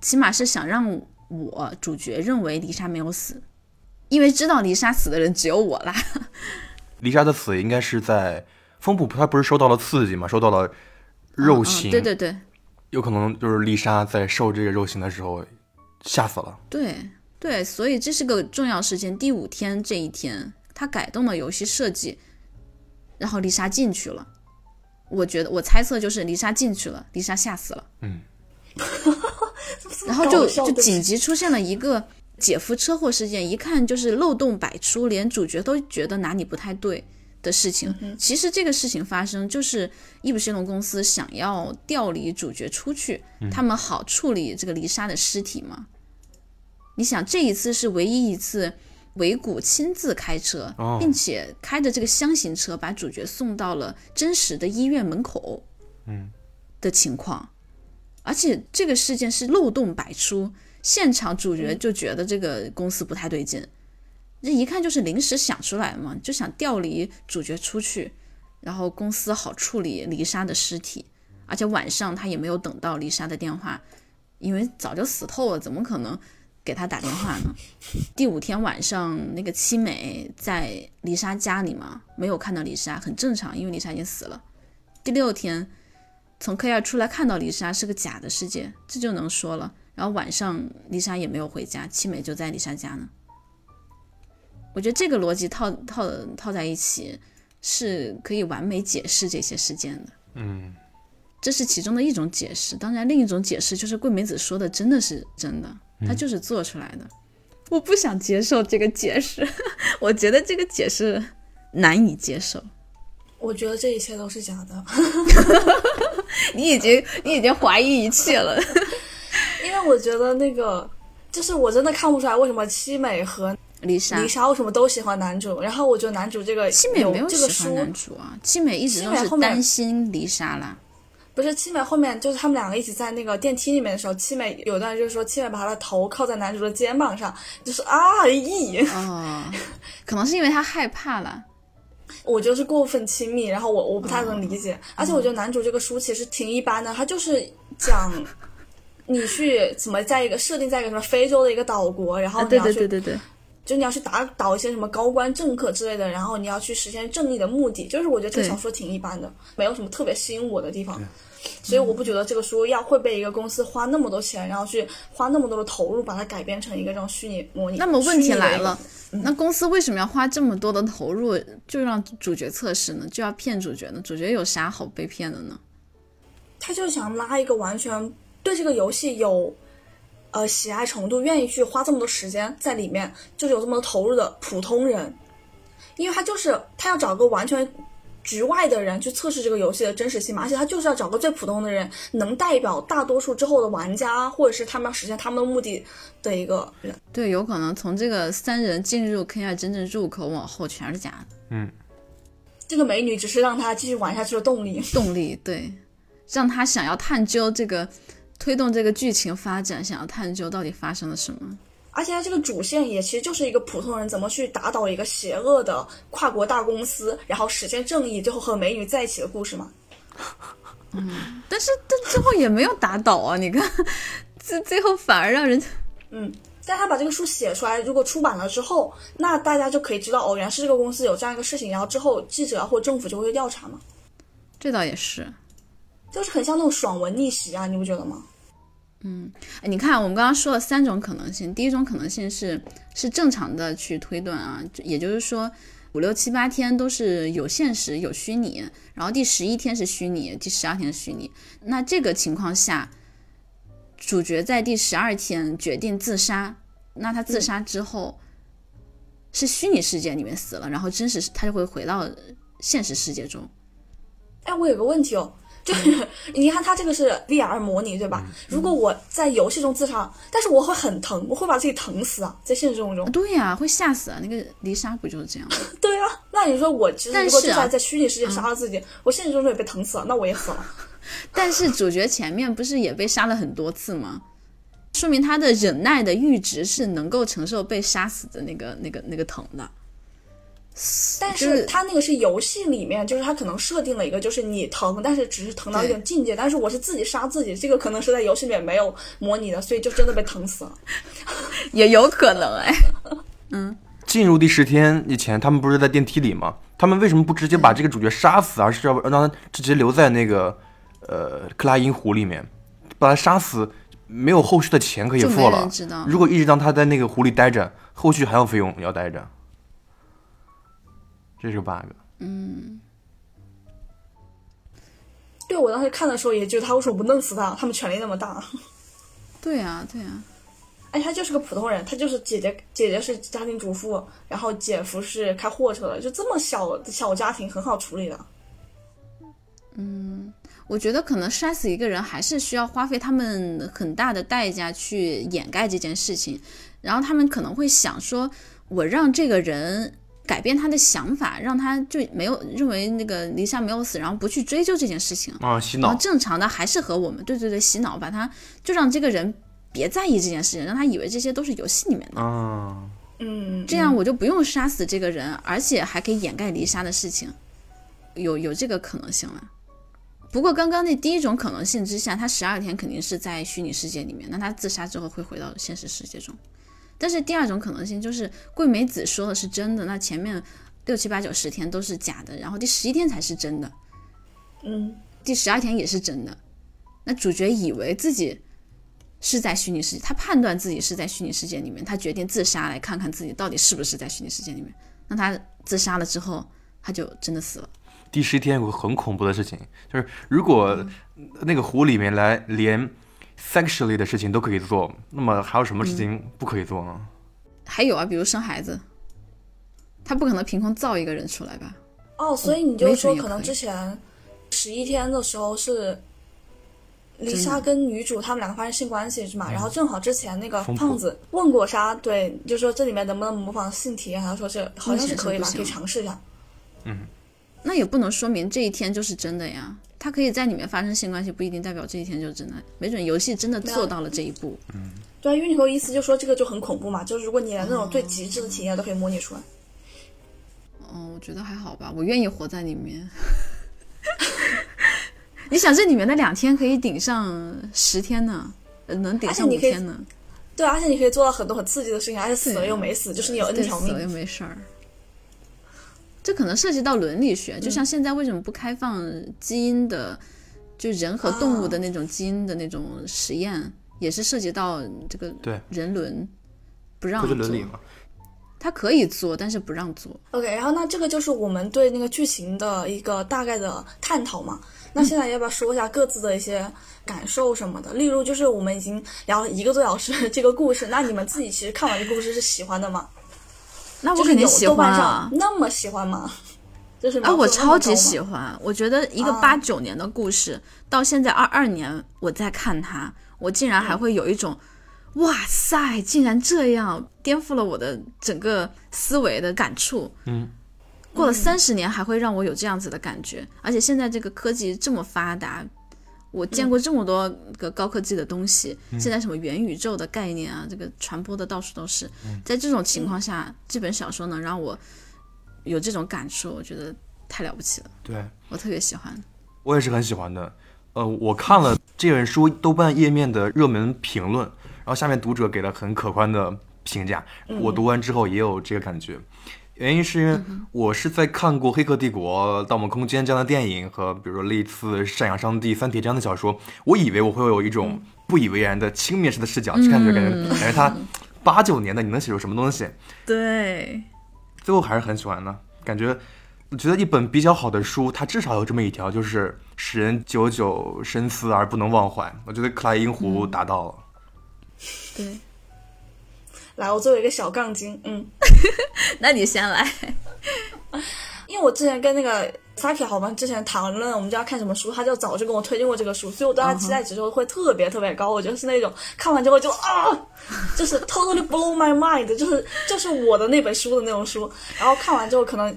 起码是想让我主角认为丽莎没有死，因为知道丽莎死的人只有我啦。丽莎的死应该是在风普他不是受到了刺激嘛，受到了肉嗯刑，对对对有可能就是丽莎在受这个肉刑的时候吓死了。对对，所以这是个重要事件。第五天这一天，他改动了游戏设计，然后丽莎进去了。我觉得我猜测就是丽莎进去了，丽莎吓死了。嗯，然后就就紧急出现了一个姐夫车祸事件，一看就是漏洞百出，连主角都觉得哪里不太对的事情。其实这个事情发生就是伊普西龙公司想要调离主角出去，他们好处理这个丽莎的尸体嘛。你想，这一次是唯一一次维谷亲自开车，哦并且开着这个箱型车把主角送到了真实的医院门口，嗯，的情况。而且这个事件是漏洞百出，现场主角就觉得这个公司不太对劲，这一看就是临时想出来的嘛，就想调离主角出去，然后公司好处理丽莎的尸体。而且晚上他也没有等到丽莎的电话，因为早就死透了，怎么可能给他打电话呢？第五天晚上，那个七美在丽莎家里嘛，没有看到丽莎，很正常，因为丽莎已经死了。第六天，从 K 二出来看到丽莎是个假的世界，这就能说了。然后晚上丽莎也没有回家，七美就在丽莎家呢。我觉得这个逻辑套套套在一起，是可以完美解释这些事件的。嗯，这是其中的一种解释。当然，另一种解释就是桂美子说的真的是真的，她就是做出来的。我不想接受这个解释，我觉得这个解释难以接受。我觉得这一切都是假的，你已经你已经怀疑一切了。因为我觉得那个就是我真的看不出来为什么七美和丽莎，丽莎为什么都喜欢男主，然后我觉得男主这个七美没有这个书喜欢男主啊，七美一直都是七美后面担心丽莎啦。不是七美后面就是他们两个一起在那个电梯里面的时候，七美有段就是说七美把她的头靠在男主的肩膀上，就是啊咦，哦，可能是因为他害怕了。我觉得是过分亲密，然后我我不太能理解，嗯而且我觉得男主这个书其实挺一般的，他就是讲你去怎么在一个设定在一个什么非洲的一个岛国，然后啊，对你要去、对对对对，就你要去打倒一些什么高官政客之类的，然后你要去实现正义的目的，就是我觉得这个小说挺一般的，没有什么特别吸引我的地方。所以我不觉得这个书要会被一个公司花那么多钱，然后去花那么多的投入，把它改编成一个这种虚拟模拟。那么问题来了，那公司为什么要花这么多的投入，就让主角测试呢？就要骗主角呢？主角有啥好被骗的呢？他就想拉一个完全对这个游戏有呃喜爱程度，愿意去花这么多时间在里面，就是有这么多投入的普通人，因为他就是他要找个完全局外的人去测试这个游戏的真实性嘛，而且他就是要找个最普通的人，能代表大多数之后的玩家，或者是他们要实现他们的目的的一个人。对，有可能从这个三人进入 K 二真正入口往后全是假的嗯这个美女只是让他继续玩下去的动力。动力，对，让他想要探究这个推动这个剧情发展，想要探究到底发生了什么。而且它这个主线也其实就是一个普通人怎么去打倒一个邪恶的跨国大公司，然后实现正义，最后和美女在一起的故事嘛。嗯 但是但最后也没有打倒啊！你看，最最后反而让人嗯，但他把这个书写出来，如果出版了之后，那大家就可以知道哦，原来是这个公司有这样一个事情，然后之后记者啊或政府就会调查嘛，这倒也是。就是很像那种爽文逆袭啊，你不觉得吗？哎你看，我们刚刚说了三种可能性，第一种可能性是是正常的去推断啊，也就是说五六七八天都是有现实有虚拟，然后第十一天是虚拟，第十二天是虚拟。那这个情况下，主角在第十二天决定自杀，那他自杀之后、是虚拟世界里面死了，然后真实他就会回到现实世界中。哎，我有个问题哦。就是 你看，他这个是 VR 模拟，对吧？如果我在游戏中自杀，但是我会很疼，我会把自己疼死啊，在现实生活中。对呀、会吓死啊！那个丽莎不就是这样吗？对啊，那你说我其实但如果就是啊在在虚拟世界杀了自己，我现实中也被疼死了，那我也死了。但是主角前面不是也被杀了很多次吗？说明他的忍耐的阈值是能够承受被杀死的那个、那个、那个疼的。但是是它那个是游戏里面，就是它可能设定了一个，就是你疼，但是只是疼到一种境界。但是我是自己杀自己，这个可能是在游戏里面没有模拟的，所以就真的被疼死了。也有可能哎。进入第十天以前，他们不是在电梯里吗？他们为什么不直接把这个主角杀死，而是要让他直接留在那个呃克拉因湖里面，把他杀死，没有后续的钱可以付了。知道。如果一直让他在那个湖里待着，后续还有费用要待着，这是个 bug。嗯对我当时看的时候也觉得他为什么不弄死他？他们权力那么大，对啊，对啊，哎，他就是个普通人，他就是姐姐，姐姐是家庭主妇，然后姐夫是开货车的，就这么小小家庭很好处理的。嗯我觉得可能杀死一个人还是需要花费他们很大的代价去掩盖这件事情，然后他们可能会想说，我让这个人改变他的想法，让他就没有认为那个黎莎没有死，然后不去追究这件事情。啊，洗然后脑，正常的还是和我们对对对洗脑，把他就让这个人别在意这件事情，让他以为这些都是游戏里面的，啊，嗯，这样我就不用杀死这个人，而且还可以掩盖黎莎的事情，有有这个可能性了。不过刚刚那第一种可能性之下，他十二天肯定是在虚拟世界里面，那他自杀之后会回到现实世界中。但是第二种可能性就是桂美子说的是真的，那前面六七八九十天都是假的，然后第十一天才是真的。嗯，第十二天也是真的。那主角以为自己是在虚拟世界，他判断自己是在虚拟世界里面，他决定自杀来看看自己到底是不是在虚拟世界里面。那他自杀了之后，他就真的死了。第十一天有个很恐怖的事情，就是如果那个湖里面来连 sexually 的事情都可以做，那么还有什么事情不可以做呢？还有啊，比如生孩子，他不可能凭空造一个人出来吧？哦，所以你就说，可能之前十一天的时候是丽真的莎跟女主他们两个发生性关系是吗？然后正好之前那个胖子问过莎，对，就说这里面能不能模仿性体验，他说是好像是可以吧，可以尝试一下。嗯那也不能说明这一天就是真的呀。他可以在里面发生性关系，不一定代表这一天就是真的。没准游戏真的做到了这一步。对啊，因为你有意思就说这个就很恐怖嘛，就是如果你连那种最极致的体验都可以模拟出来，哦，我觉得还好吧，我愿意活在里面。你想，这里面的两天可以顶上十天呢，呃能顶上五天呢，对啊，而且你可以做到很多很刺激的事情，而且死了又没死，就是你有 N 条命死了又。没事儿。这可能涉及到伦理嗯学，就像现在为什么不开放基因的，就人和动物的那种基因的那种实验，也是涉及到这个对人伦，不让做。嘛。他可以做，但是不让做。OK，然后那这个就是我们对那个剧情的一个大概的探讨嘛。那现在要不要说一下各自的一些感受什么的？例如，就是我们已经聊了一个多小时 这个故事，那你们自己其实看完这个故事是喜欢的吗？那我肯定喜欢啊！那么喜欢吗？就是啊，我超级喜欢。我觉得一个啊八九年的故事，到现在二二年我在看它，我竟然还会有一种，哇塞，竟然这样，颠覆了我的整个思维的感触。嗯，过了三十年还会让我有这样子的感觉，而且现在这个科技这么发达。我见过这么多个高科技的东西，现在什么元宇宙的概念啊，这个传播的到处都是。在这种情况下，这本小说能让我有这种感触，我觉得太了不起了，对我特别喜欢。我也是很喜欢的。呃，我看了这本书豆瓣页面的热门评论，然后下面读者给了很可观的评价。我读完之后也有这个感觉，原因是因为我是在看过《黑客帝国》《盗梦空间》这样的电影和比如说类似《赡养上帝》《三体》这样的小说，我以为我会有一种不以为然的轻蔑式的视角去看这个，感觉感觉他八九年的你能写出什么东西？对，最后还是很喜欢的，感觉我觉得一本比较好的书，它至少有这么一条，就是使人久久深思而不能忘怀。我觉得克莱因湖达到了。对，来，我作为一个小杠精，嗯，那你先来。因为我之前跟那个 Saki 好吗，之前谈论我们就要看什么书，他就早就跟我推荐过这个书，所以我对他期待值就会特别特别高。我就是那种看完之后就啊，就是 totally blow my mind，就是就是我的那本书的那种书。然后看完之后可能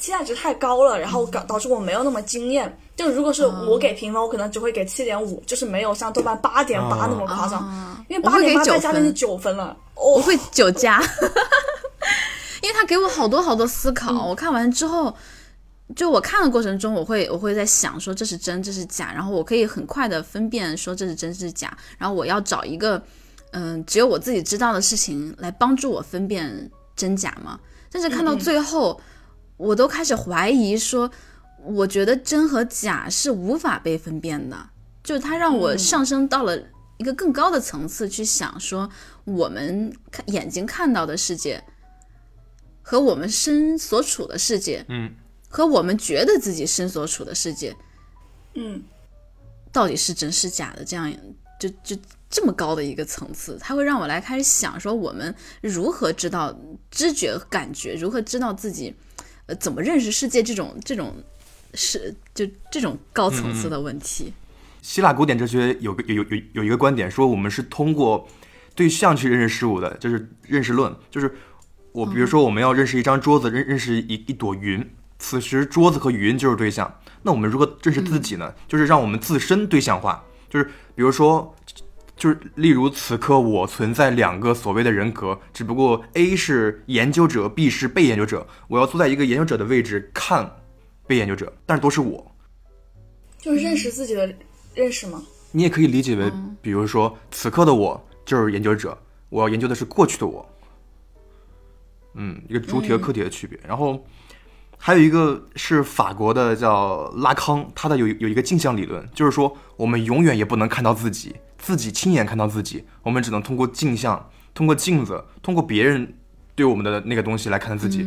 期待值太高了，然后导导致我没有那么惊艳。就如果是我给评分，我可能只会给七点五，就是没有像豆瓣八点八那么夸张，啊。因为八点八再加进去分，九分了。哦，我会九加，因为他给我好多好多思考。我看完之后，就我看的过程中，我会我会在想说这是真这是假，然后我可以很快的分辨说这是真这是假，然后我要找一个嗯、只有我自己知道的事情来帮助我分辨真假嘛？但是看到最后，我都开始怀疑说，我觉得真和假是无法被分辨的，就是它让我上升到了一个更高的层次去想说，我们看眼睛看到的世界和我们身所处的世界，嗯，和我们觉得自己身所处的世界嗯到底是真是假的，这样就就这么高的一个层次，它会让我来开始想说，我们如何知道知觉、感觉，如何知道自己，呃，怎么认识世界这种这种是就这种高层次的问题。希腊古典哲学有个有有有有一个观点说，我们是通过对象去认识事物的，就是认识论。就是我比如说，我们要认识一张桌子，认认识一一朵云，此时桌子和云就是对象。那我们如何认识自己呢？就是让我们自身对象化。就是比如说，就是例如此刻我存在两个所谓的人格，只不过 A 是研究者，B 是被研究者。我要坐在一个研究者的位置看被研究者，但是都是我。就是认识自己的认识吗？你也可以理解为，比如说，此刻的我就是研究者，我要研究的是过去的我。嗯，一个主体和客体的区别。然后还有一个是法国的叫拉康，他的有有一个镜像理论，就是说我们永远也不能看到自己，自己亲眼看到自己，我们只能通过镜像，通过镜子，通过别人对我们的那个东西来看自己。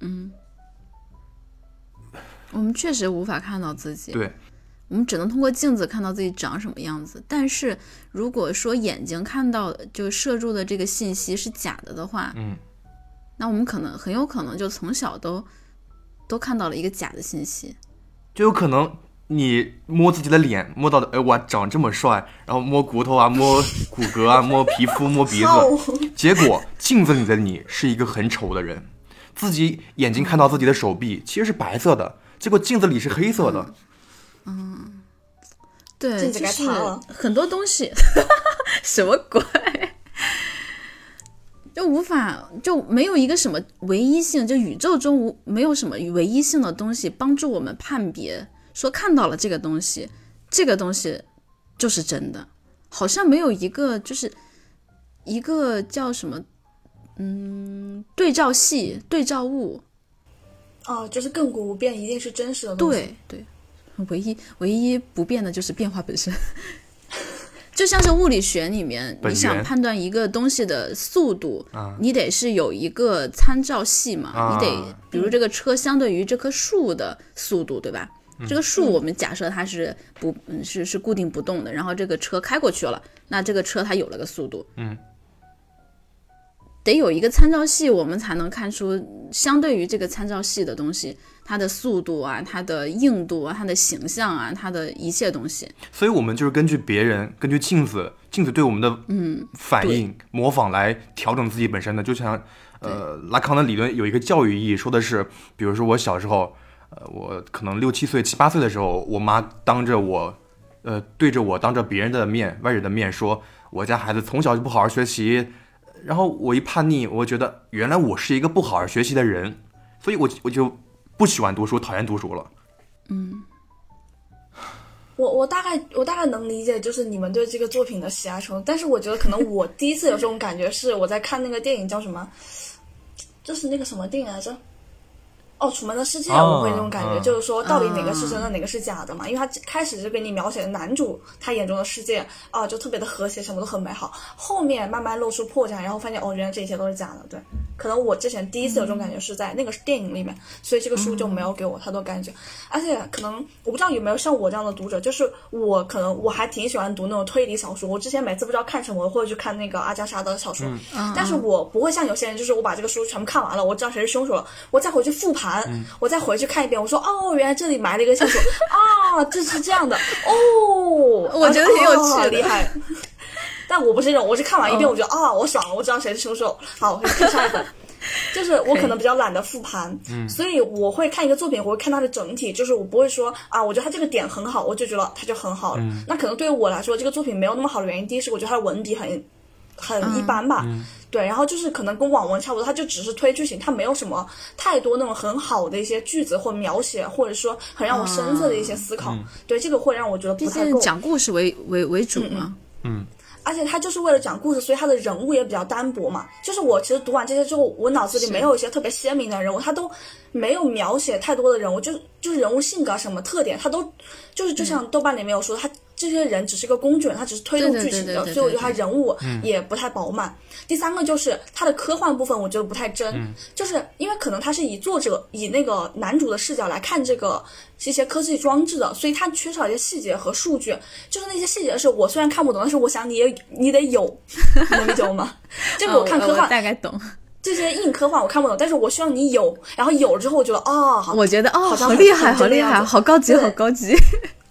嗯我们确实无法看到自己，对，我们只能通过镜子看到自己长什么样子。但是如果说眼睛看到就摄入的这个信息是假的的话，嗯，那我们可能很有可能就从小都都看到了一个假的信息。就有可能你摸自己的脸，摸到的，哎，我，长这么帅，然后摸骨头啊，摸骨骼啊，摸皮肤，摸鼻子，结果镜子里的你是一个很丑的人，自己眼睛看到自己的手臂其实是白色的，结果镜子里是黑色的。嗯。对，镜子就是该塌了。很多东西，什么鬼？就无法就没有一个什么唯一性，就宇宙中无没有什么唯一性的东西帮助我们判别，说看到了这个东西，这个东西就是真的，好像没有一个就是一个叫什么，嗯，对照系、对照物，哦，就是亘古不变，一定是真实的东西。对对，唯一唯一不变的就是变化本身。就像是物理学里面，你想判断一个东西的速度，啊你得是有一个参照系嘛，啊你得比如这个车相对于这棵树的速度，对吧？这个树我们假设它是不嗯是是固定不动的，然后这个车开过去了，那这个车它有了个速度，嗯，得有一个参照系，我们才能看出相对于这个参照系的东西，它的速度啊，它的硬度啊，它的形象啊，它的一切东西。所以我们就是根据别人，根据镜子，镜子对我们的嗯反应模仿来调整自己本身的。就像呃拉康的理论有一个教育意义，说的是，比如说我小时候，呃我可能六七岁、七八岁的时候，我妈当着我，呃对着我当着别人的面、外人的面说，我家孩子从小就不好好学习，然后我一叛逆，我觉得原来我是一个不好好学习的人，所以我我就不喜欢读书，讨厌读书了。嗯我我大概我大概能理解，就是你们对这个作品的喜爱程度，但是我觉得可能我第一次有这种感觉是我在看那个电影叫什么，就是那个什么电影来着？哦，《楚门的世界》，哦我会那种感觉，嗯就是说到底哪个是真的，哪个是假的嘛？因为他开始就给你描写的男主他眼中的世界啊，就特别的和谐，什么都很美好，后面慢慢露出破绽，然后发现哦，原来这一切都是假的。对，可能我之前第一次有这种感觉是在那个电影里面，所以这个书就没有给我太多感觉。而且可能我不知道有没有像我这样的读者，就是我可能我还挺喜欢读那种推理小说。我之前每次不知道看什么，我会去看那个阿加莎的小说，但是我不会像有些人，就是我把这个书全部看完了，我知道谁是凶手了，我再回去复盘，我再回去看一遍，我说哦，原来这里埋了一个线索啊，这是这样的哦，我觉得挺有趣的哦厉害。但我不是这种，我是看完一遍，我觉得啊、我爽了，我知道谁是凶手。好，我可以看下一本。就是我可能比较懒得复盘，所以我会看一个作品，我会看它的整体，就是我不会说啊，我觉得它这个点很好，我就觉得它就很好了。那可能对于我来说，这个作品没有那么好的原因，第一是我觉得它的文笔很很一般吧，对，然后就是可能跟网文差不多，它就只是推剧情，它没有什么太多那种很好的一些句子或描写，或者说很让我深刻的一些思考，对，这个会让我觉得不太够。竟讲故事为为为主嘛。嗯而且他就是为了讲故事，所以他的人物也比较单薄嘛。就是我其实读完这些之后，我脑子里没有一些特别鲜明的人物，他都没有描写太多的人物，就是就是人物性格啊什么特点，他都就是就像豆瓣里面有说，它这些人只是个工具人，他只是推动剧情的，所以我觉得他人物也不太饱满。第三个就是他的科幻部分，我觉得不太真，就是因为可能他是以作者以那个男主的视角来看这个这些科技装置的，所以他缺少一些细节和数据。就是那些细节是我虽然看不懂，但是我想你也你得有，你能理解我吗？这个我看哦科幻、大概懂。这些硬科幻我看不懂，但是我希望你有，然后有了之后我觉得哦、好我觉得哦，好像很好厉害，好厉害，好高级，好高级。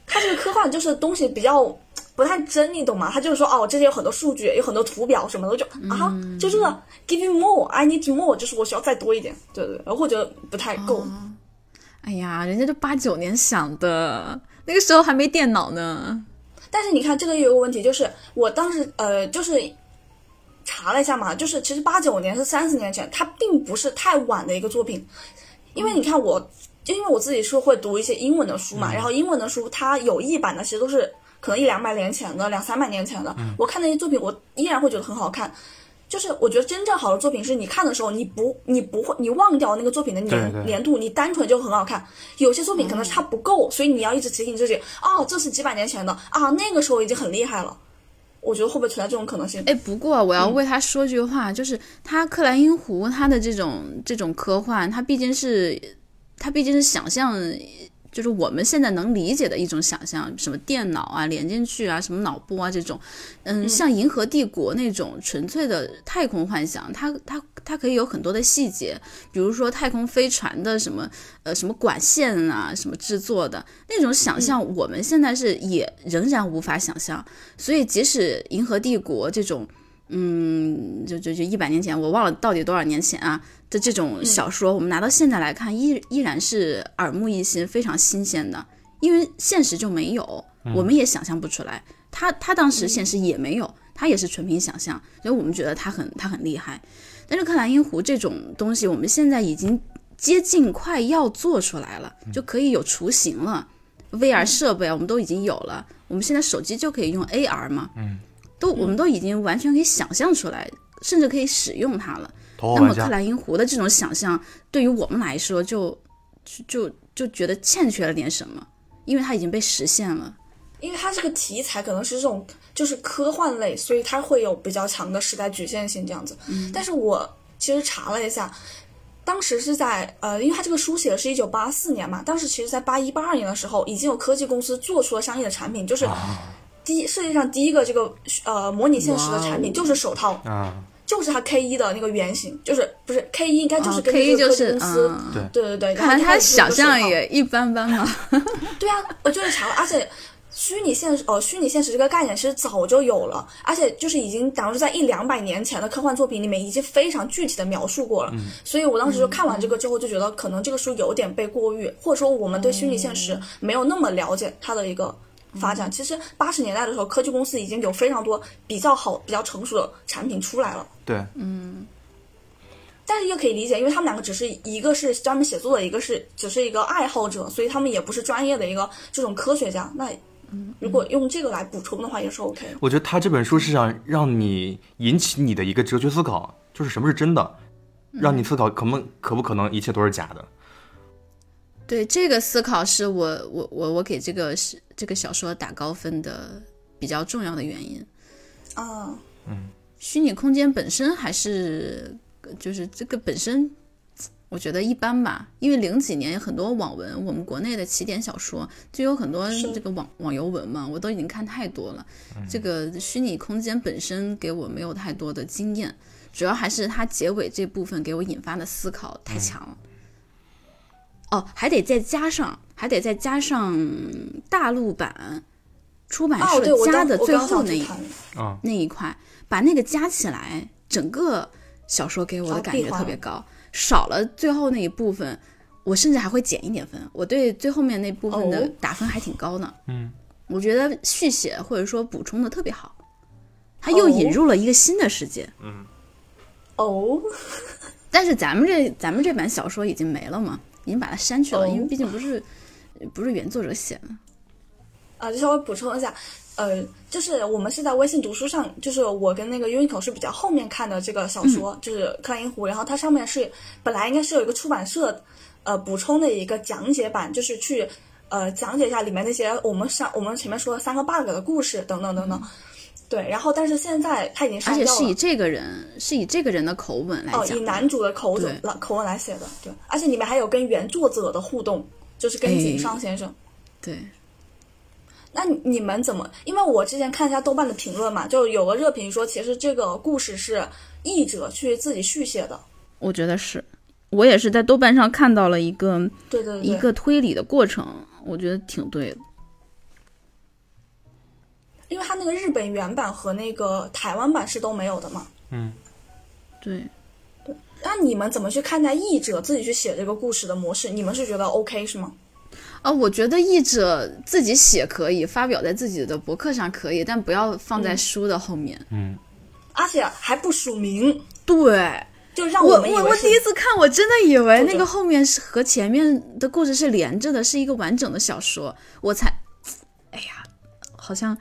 它这个科幻就是东西比较不太真，你懂吗？他就是说哦，这里有很多数据，有很多图表什么的，就啊，就这个 give you more，I need more，就是我需要再多一点，对对，对然后或者不太够。哎呀，人家就八九年想的，那个时候还没电脑呢。但是你看，这个也有个问题，就是我当时呃，就是查了一下嘛，就是其实八九年是三十年前，它并不是太晚的一个作品，因为你看我，就因为我自己是会读一些英文的书嘛，然后英文的书它有译版的，其实都是可能一两百年前的，两三百年前的，我看那些作品，我依然会觉得很好看。就是我觉得真正好的作品是你看的时候，你不你不会你忘掉那个作品的年年度，你单纯就很好看。有些作品可能是它不够，所以你要一直提醒自己，哦，这是几百年前的啊，那个时候已经很厉害了。我觉得会不会存在这种可能性？哎，不过我要为他说句话，就是他克莱因湖他的这种这种科幻，他毕竟是他毕竟是想象，就是我们现在能理解的一种想象，什么电脑啊连进去啊，什么脑波啊这种，嗯，像《银河帝国》那种纯粹的太空幻想，它它它可以有很多的细节，比如说太空飞船的什么呃什么管线啊，什么制作的。那种想象，我们现在是也仍然无法想象。所以即使《银河帝国》这种，嗯，就就就一百年前，我忘了到底多少年前啊的这种小说，我们拿到现在来看，依依然是耳目一新，非常新鲜的，因为现实就没有，我们也想象不出来。他他当时现实也没有，他也是纯凭想象，所以我们觉得他很他很厉害。但是克莱因湖这种东西，我们现在已经接近快要做出来了，就可以有雏形了。VR 设备啊，我们都已经有了，我们现在手机就可以用 AR 嘛，嗯，都我们都已经完全可以想象出来，甚至可以使用它了。那么克莱因湖的这种想象，对于我们来说就就就就觉得欠缺了点什么，因为它已经被实现了。因为它这个题材可能是这种就是科幻类，所以它会有比较强的时代局限性这样子。但是我其实查了一下，当时是在呃，因为它这个书写的是一九八四年嘛，当时其实在八一八二年的时候，已经有科技公司做出了相应的产品，就是第一世界上第一个这个呃模拟现实的产品就是手套，啊，就是它 K 一的那个原型，就是不是 K 一应该就是啊跟 K 一就这个科技是公司。嗯，对对对对，然看来他后它想象也。一般般嘛。对啊，我就是查了，而且虚拟现实哦，虚拟现实这个概念其实早就有了，而且就是已经，假如在一两百年前的科幻作品里面已经非常具体的描述过了。所以我当时就看完这个之后，就觉得可能这个书有点被过誉，或者说我们对虚拟现实没有那么了解它的一个。发展其实八十年代的时候，科技公司已经有非常多比较好、比较成熟的产品出来了。对，嗯但是又可以理解，因为他们两个只是一个是专门写作的，一个是只是一个爱好者，所以他们也不是专业的一个这种科学家。那如果用这个来补充的话，也是 OK。我觉得他这本书是想让你引起你的一个哲学思考，就是什么是真的，让你思考可不可不可能一切都是假的。对这个思考是我我我我给这个是这个小说打高分的比较重要的原因。嗯，虚拟空间本身还是就是这个本身，我觉得一般吧。因为零几年有很多网文，我们国内的起点小说就有很多这个网网游文嘛，我都已经看太多了。这个虚拟空间本身给我没有太多的经验，主要还是它结尾这部分给我引发的思考太强了。哦，还得再加上，还得再加上大陆版出版社加的最后那一那一块，把那个加起来，整个小说给我的感觉特别高。少了最后那一部分，我甚至还会减一点分。我对最后面那部分的哦打分还挺高的。嗯，我觉得续写或者说补充的特别好，他又哦引入了一个新的世界。哦，但是咱们这咱们这版小说已经没了嘛，已经把它删去了，哦因为毕竟不是不是原作者写的。啊，就稍微补充一下，呃，就是我们是在微信读书上，就是我跟那个 Uniqlo 是比较后面看的这个小说，就是《克莱因湖》，然后它上面是本来应该是有一个出版社呃补充的一个讲解版，就是去呃讲解一下里面那些我们上我们前面说的三个 bug 的故事等等等等。对，然后但是现在他已经而删掉了。且是以这个人是以这个人的口吻来哦，讲的，以男主的口吻来口吻来写的，对，而且里面还有跟原作者的互动，就是跟哎井上先生。对，那你们怎么？因为我之前看一下豆瓣的评论嘛，就有个热评说，其实这个故事是译者去自己续写的。我觉得是，我也是在豆瓣上看到了一个对对对，一个推理的过程，我觉得挺对的。因为它那个日本原版和那个台湾版是都没有的嘛。嗯对，那你们怎么去看待译者自己去写这个故事的模式？你们是觉得 OK 是吗？啊，我觉得译者自己写可以，发表在自己的博客上可以，但不要放在书的后面。嗯而且还不署名，对，就让我我我第一次看，我真的以为那个后面是和前面的故事是连着的，是一个完整的小说，我才，哎呀，好像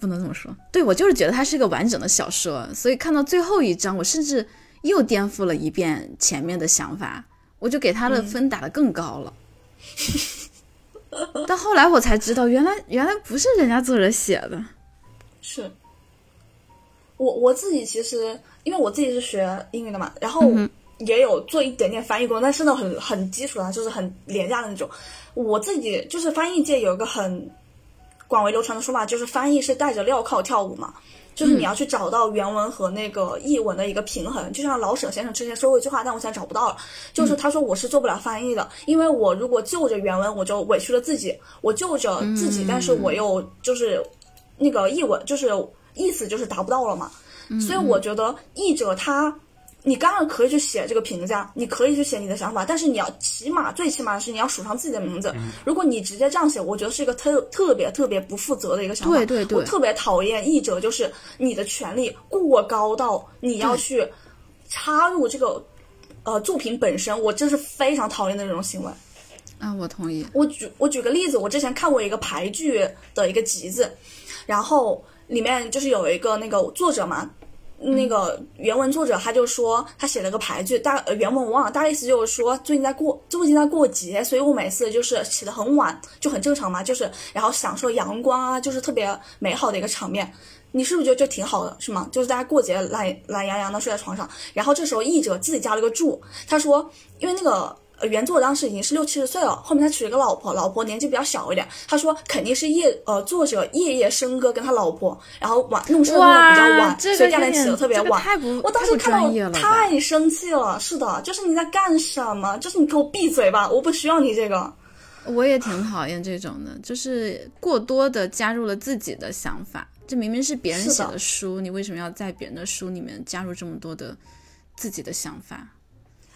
不能这么说。对我就是觉得它是一个完整的小说，所以看到最后一章，我甚至又颠覆了一遍前面的想法，我就给他的分打得更高了。但后来我才知道，原来原来不是人家作者写的。是。我我自己其实，因为我自己是学英语的嘛，然后也有做一点点翻译工作，但是呢很很基础的，就是很廉价的那种。我自己就是翻译界有一个很广为流传的说法，就是翻译是带着镣铐跳舞嘛，就是你要去找到原文和那个译文的一个平衡。就像老舍先生之前说过一句话，但我现在找不到了，就是他说我是做不了翻译的，因为我如果就着原文，我就委屈了自己；我就着自己，但是我又就是那个译文，就是意思就是达不到了嘛。所以我觉得译者他。你当然可以去写这个评价，你可以去写你的想法，但是你要起码最起码是你要署上自己的名字。如果你直接这样写，我觉得是一个特特别特别不负责的一个想法。对对对我特别讨厌译者，就是你的权利过高到你要去插入这个呃作品本身，我真是非常讨厌的这种行为。啊，我同意。我举我举个例子，我之前看过一个排剧的一个集子，然后里面就是有一个那个作者嘛，那个原文作者他就说他写了个排句，大呃原文我忘了，大概意思就是说最近在过最近在过节，所以我每次就是起得很晚，就很正常嘛，就是然后享受阳光啊，就是特别美好的一个场面。你是不是觉得这挺好的，是吗？就是大家过节懒懒洋洋的睡在床上，然后这时候译者自己加了个注，他说因为那个。呃，原作当时已经是六七十岁了，后面他娶了个老婆，老婆年纪比较小一点。他说肯定是夜呃作者夜夜笙歌跟他老婆，然后晚弄事弄的比较晚，这个所以第二天起有点得特别晚。这个我当时看到太生气了，是的，就是你在干什么？就是你给我闭嘴吧，我不需要你这个。我也挺讨厌这种的，就是过多的加入了自己的想法。这明明是别人写的书，你为什么要在别人的书里面加入这么多的自己的想法？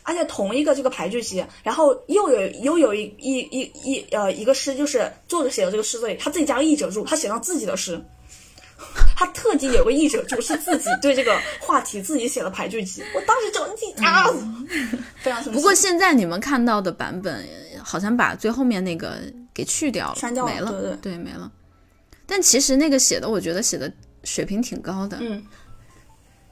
而且同一个这个排剧集，然后又有又有一一一一呃一个诗，就是作者写的这个诗作里，他自己加个译者注，他写上自己的诗，他特地有个译者注，是自己对这个话题自己写的排剧集。我当时就啊，非常。不过现在你们看到的版本，好像把最后面那个给去掉了，删掉了没了，对对没了。但其实那个写的，我觉得写的水平挺高的，嗯，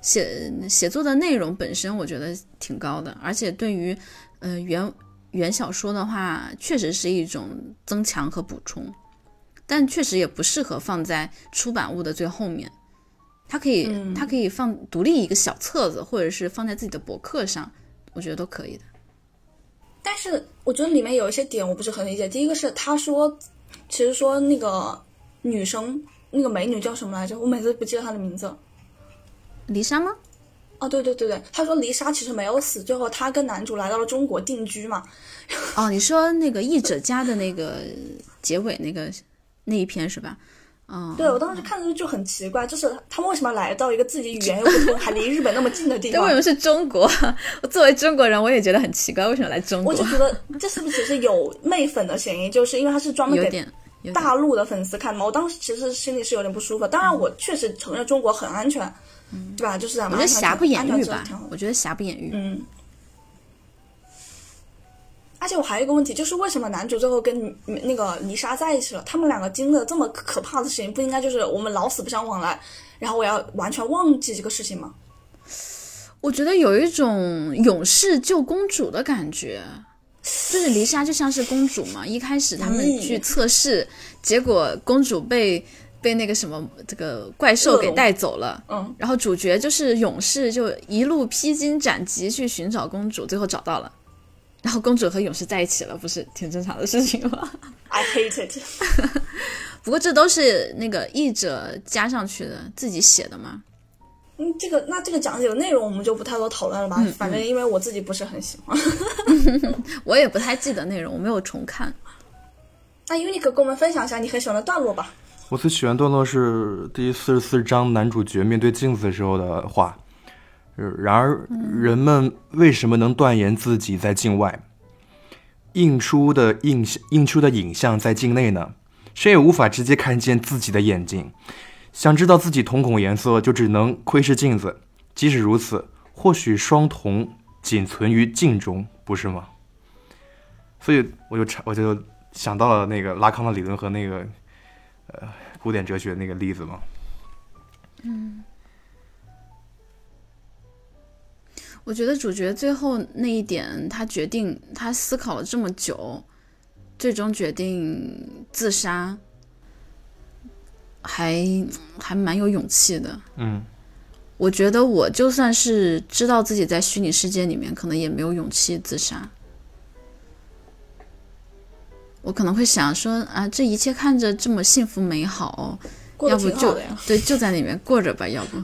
写写作的内容本身我觉得挺高的，而且对于呃原原小说的话，确实是一种增强和补充，但确实也不适合放在出版物的最后面。它可以，嗯它可以放独立一个小册子，或者是放在自己的博客上，我觉得都可以的。但是我觉得里面有一些点我不是很理解。第一个是他说，其实说那个女生那个美女叫什么来着？我每次不记得她的名字。离莎吗？哦，对对对对，他说丽莎其实没有死，最后他跟男主来到了中国定居嘛。哦，你说那个译者家的那个结尾那个那一篇是吧？嗯，对我当时看的时候就很奇怪，就是他们为什么来到一个自己语言又不通，还离日本那么近的地 方这为什？么是中国？我作为中国人，我也觉得很奇怪，为什么来中国我就？觉得这是不是其实有媚粉的嫌疑？就是因为他是专门给，有点大陆的粉丝看嘛。我当时其实心里是有点不舒服。当然，我确实承认中国很安全，对吧？就是咱我觉得瑕不掩瑜吧，我觉得瑕不掩瑜。嗯。而且我还有一个问题，就是为什么男主最后跟那个丽莎在一起了？他们两个经历了这么可怕的事情，不应该就是我们老死不相往来，然后我要完全忘记这个事情吗？我觉得有一种勇士救公主的感觉，就是丽莎就像是公主嘛。一开始他们去测试，结果公主被被那个什么这个怪兽给带走了。嗯，然后主角就是勇士，就一路披荆斩棘去寻找公主，最后找到了。然后公主和勇士在一起了，不是挺正常的事情吗？I hate it。不过这都是那个译者加上去的，自己写的嘛。嗯，这个那这个讲解的内容我们就不太多讨论了吧？嗯反正因为我自己不是很喜欢。我也不太记得内容，我没有重看。那 Unique 跟我们分享一下你很喜欢的段落吧。我最喜欢段落是第四十四章男主角面对镜子时候的话。然而，人们为什么能断言自己在境外？映出的映映出的影像在境内呢？谁也无法直接看见自己的眼睛。想知道自己瞳孔颜色，就只能窥视镜子。即使如此，或许双瞳仅存于镜中，不是吗？所以我就查，我就想到了那个拉康的理论和那个呃古典哲学那个例子吗？嗯。我觉得主角最后那一点，他决定，他思考了这么久，最终决定自杀，还还蛮有勇气的。嗯，我觉得我就算是知道自己在虚拟世界里面，可能也没有勇气自杀。我可能会想说啊，这一切看着这么幸福美好，要不就。对就在里面过着吧，要不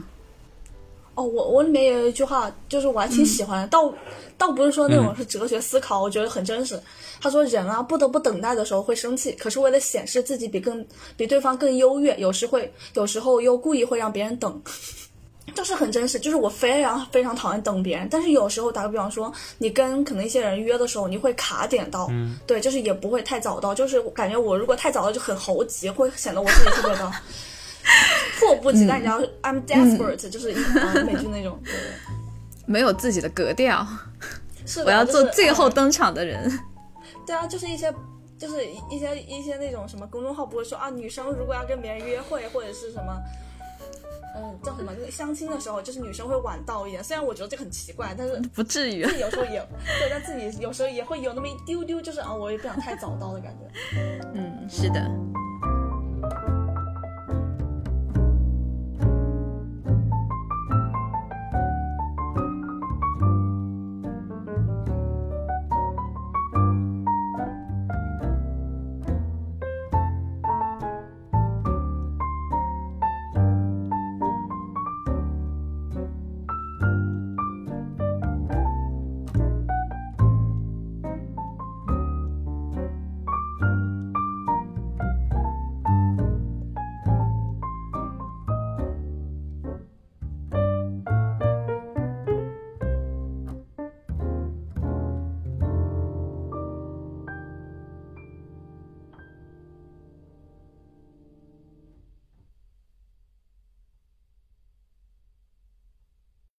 哦，我我里面也有一句话，就是我还挺喜欢的，倒倒不是说那种是哲学思考，我觉得很真实。他说人啊，不得不等待的时候会生气，可是为了显示自己比更比对方更优越，有时会有时候又故意会让别人等。就是很真实，就是我非常非常讨厌等别人，但是有时候打个比方说，你跟可能一些人约的时候，你会卡点到，对，就是也不会太早到，就是感觉我如果太早到就很猴急，会显得我自己特别的迫不及待，你知道，I'm desperate，、就是美剧那种，对对。没有自己的格调。是我要做最后登场的人。对啊，就是一些，就是一些一些那种什么公众号不会说啊，女生如果要跟别人约会或者是什么，嗯，叫什么就是相亲的时候，就是女生会晚到一点。虽然我觉得这很奇怪，但是不至于自己有时候也对，但自己有时候也会有那么一丢丢，就是啊，我也不想太早到的感觉。嗯，是的。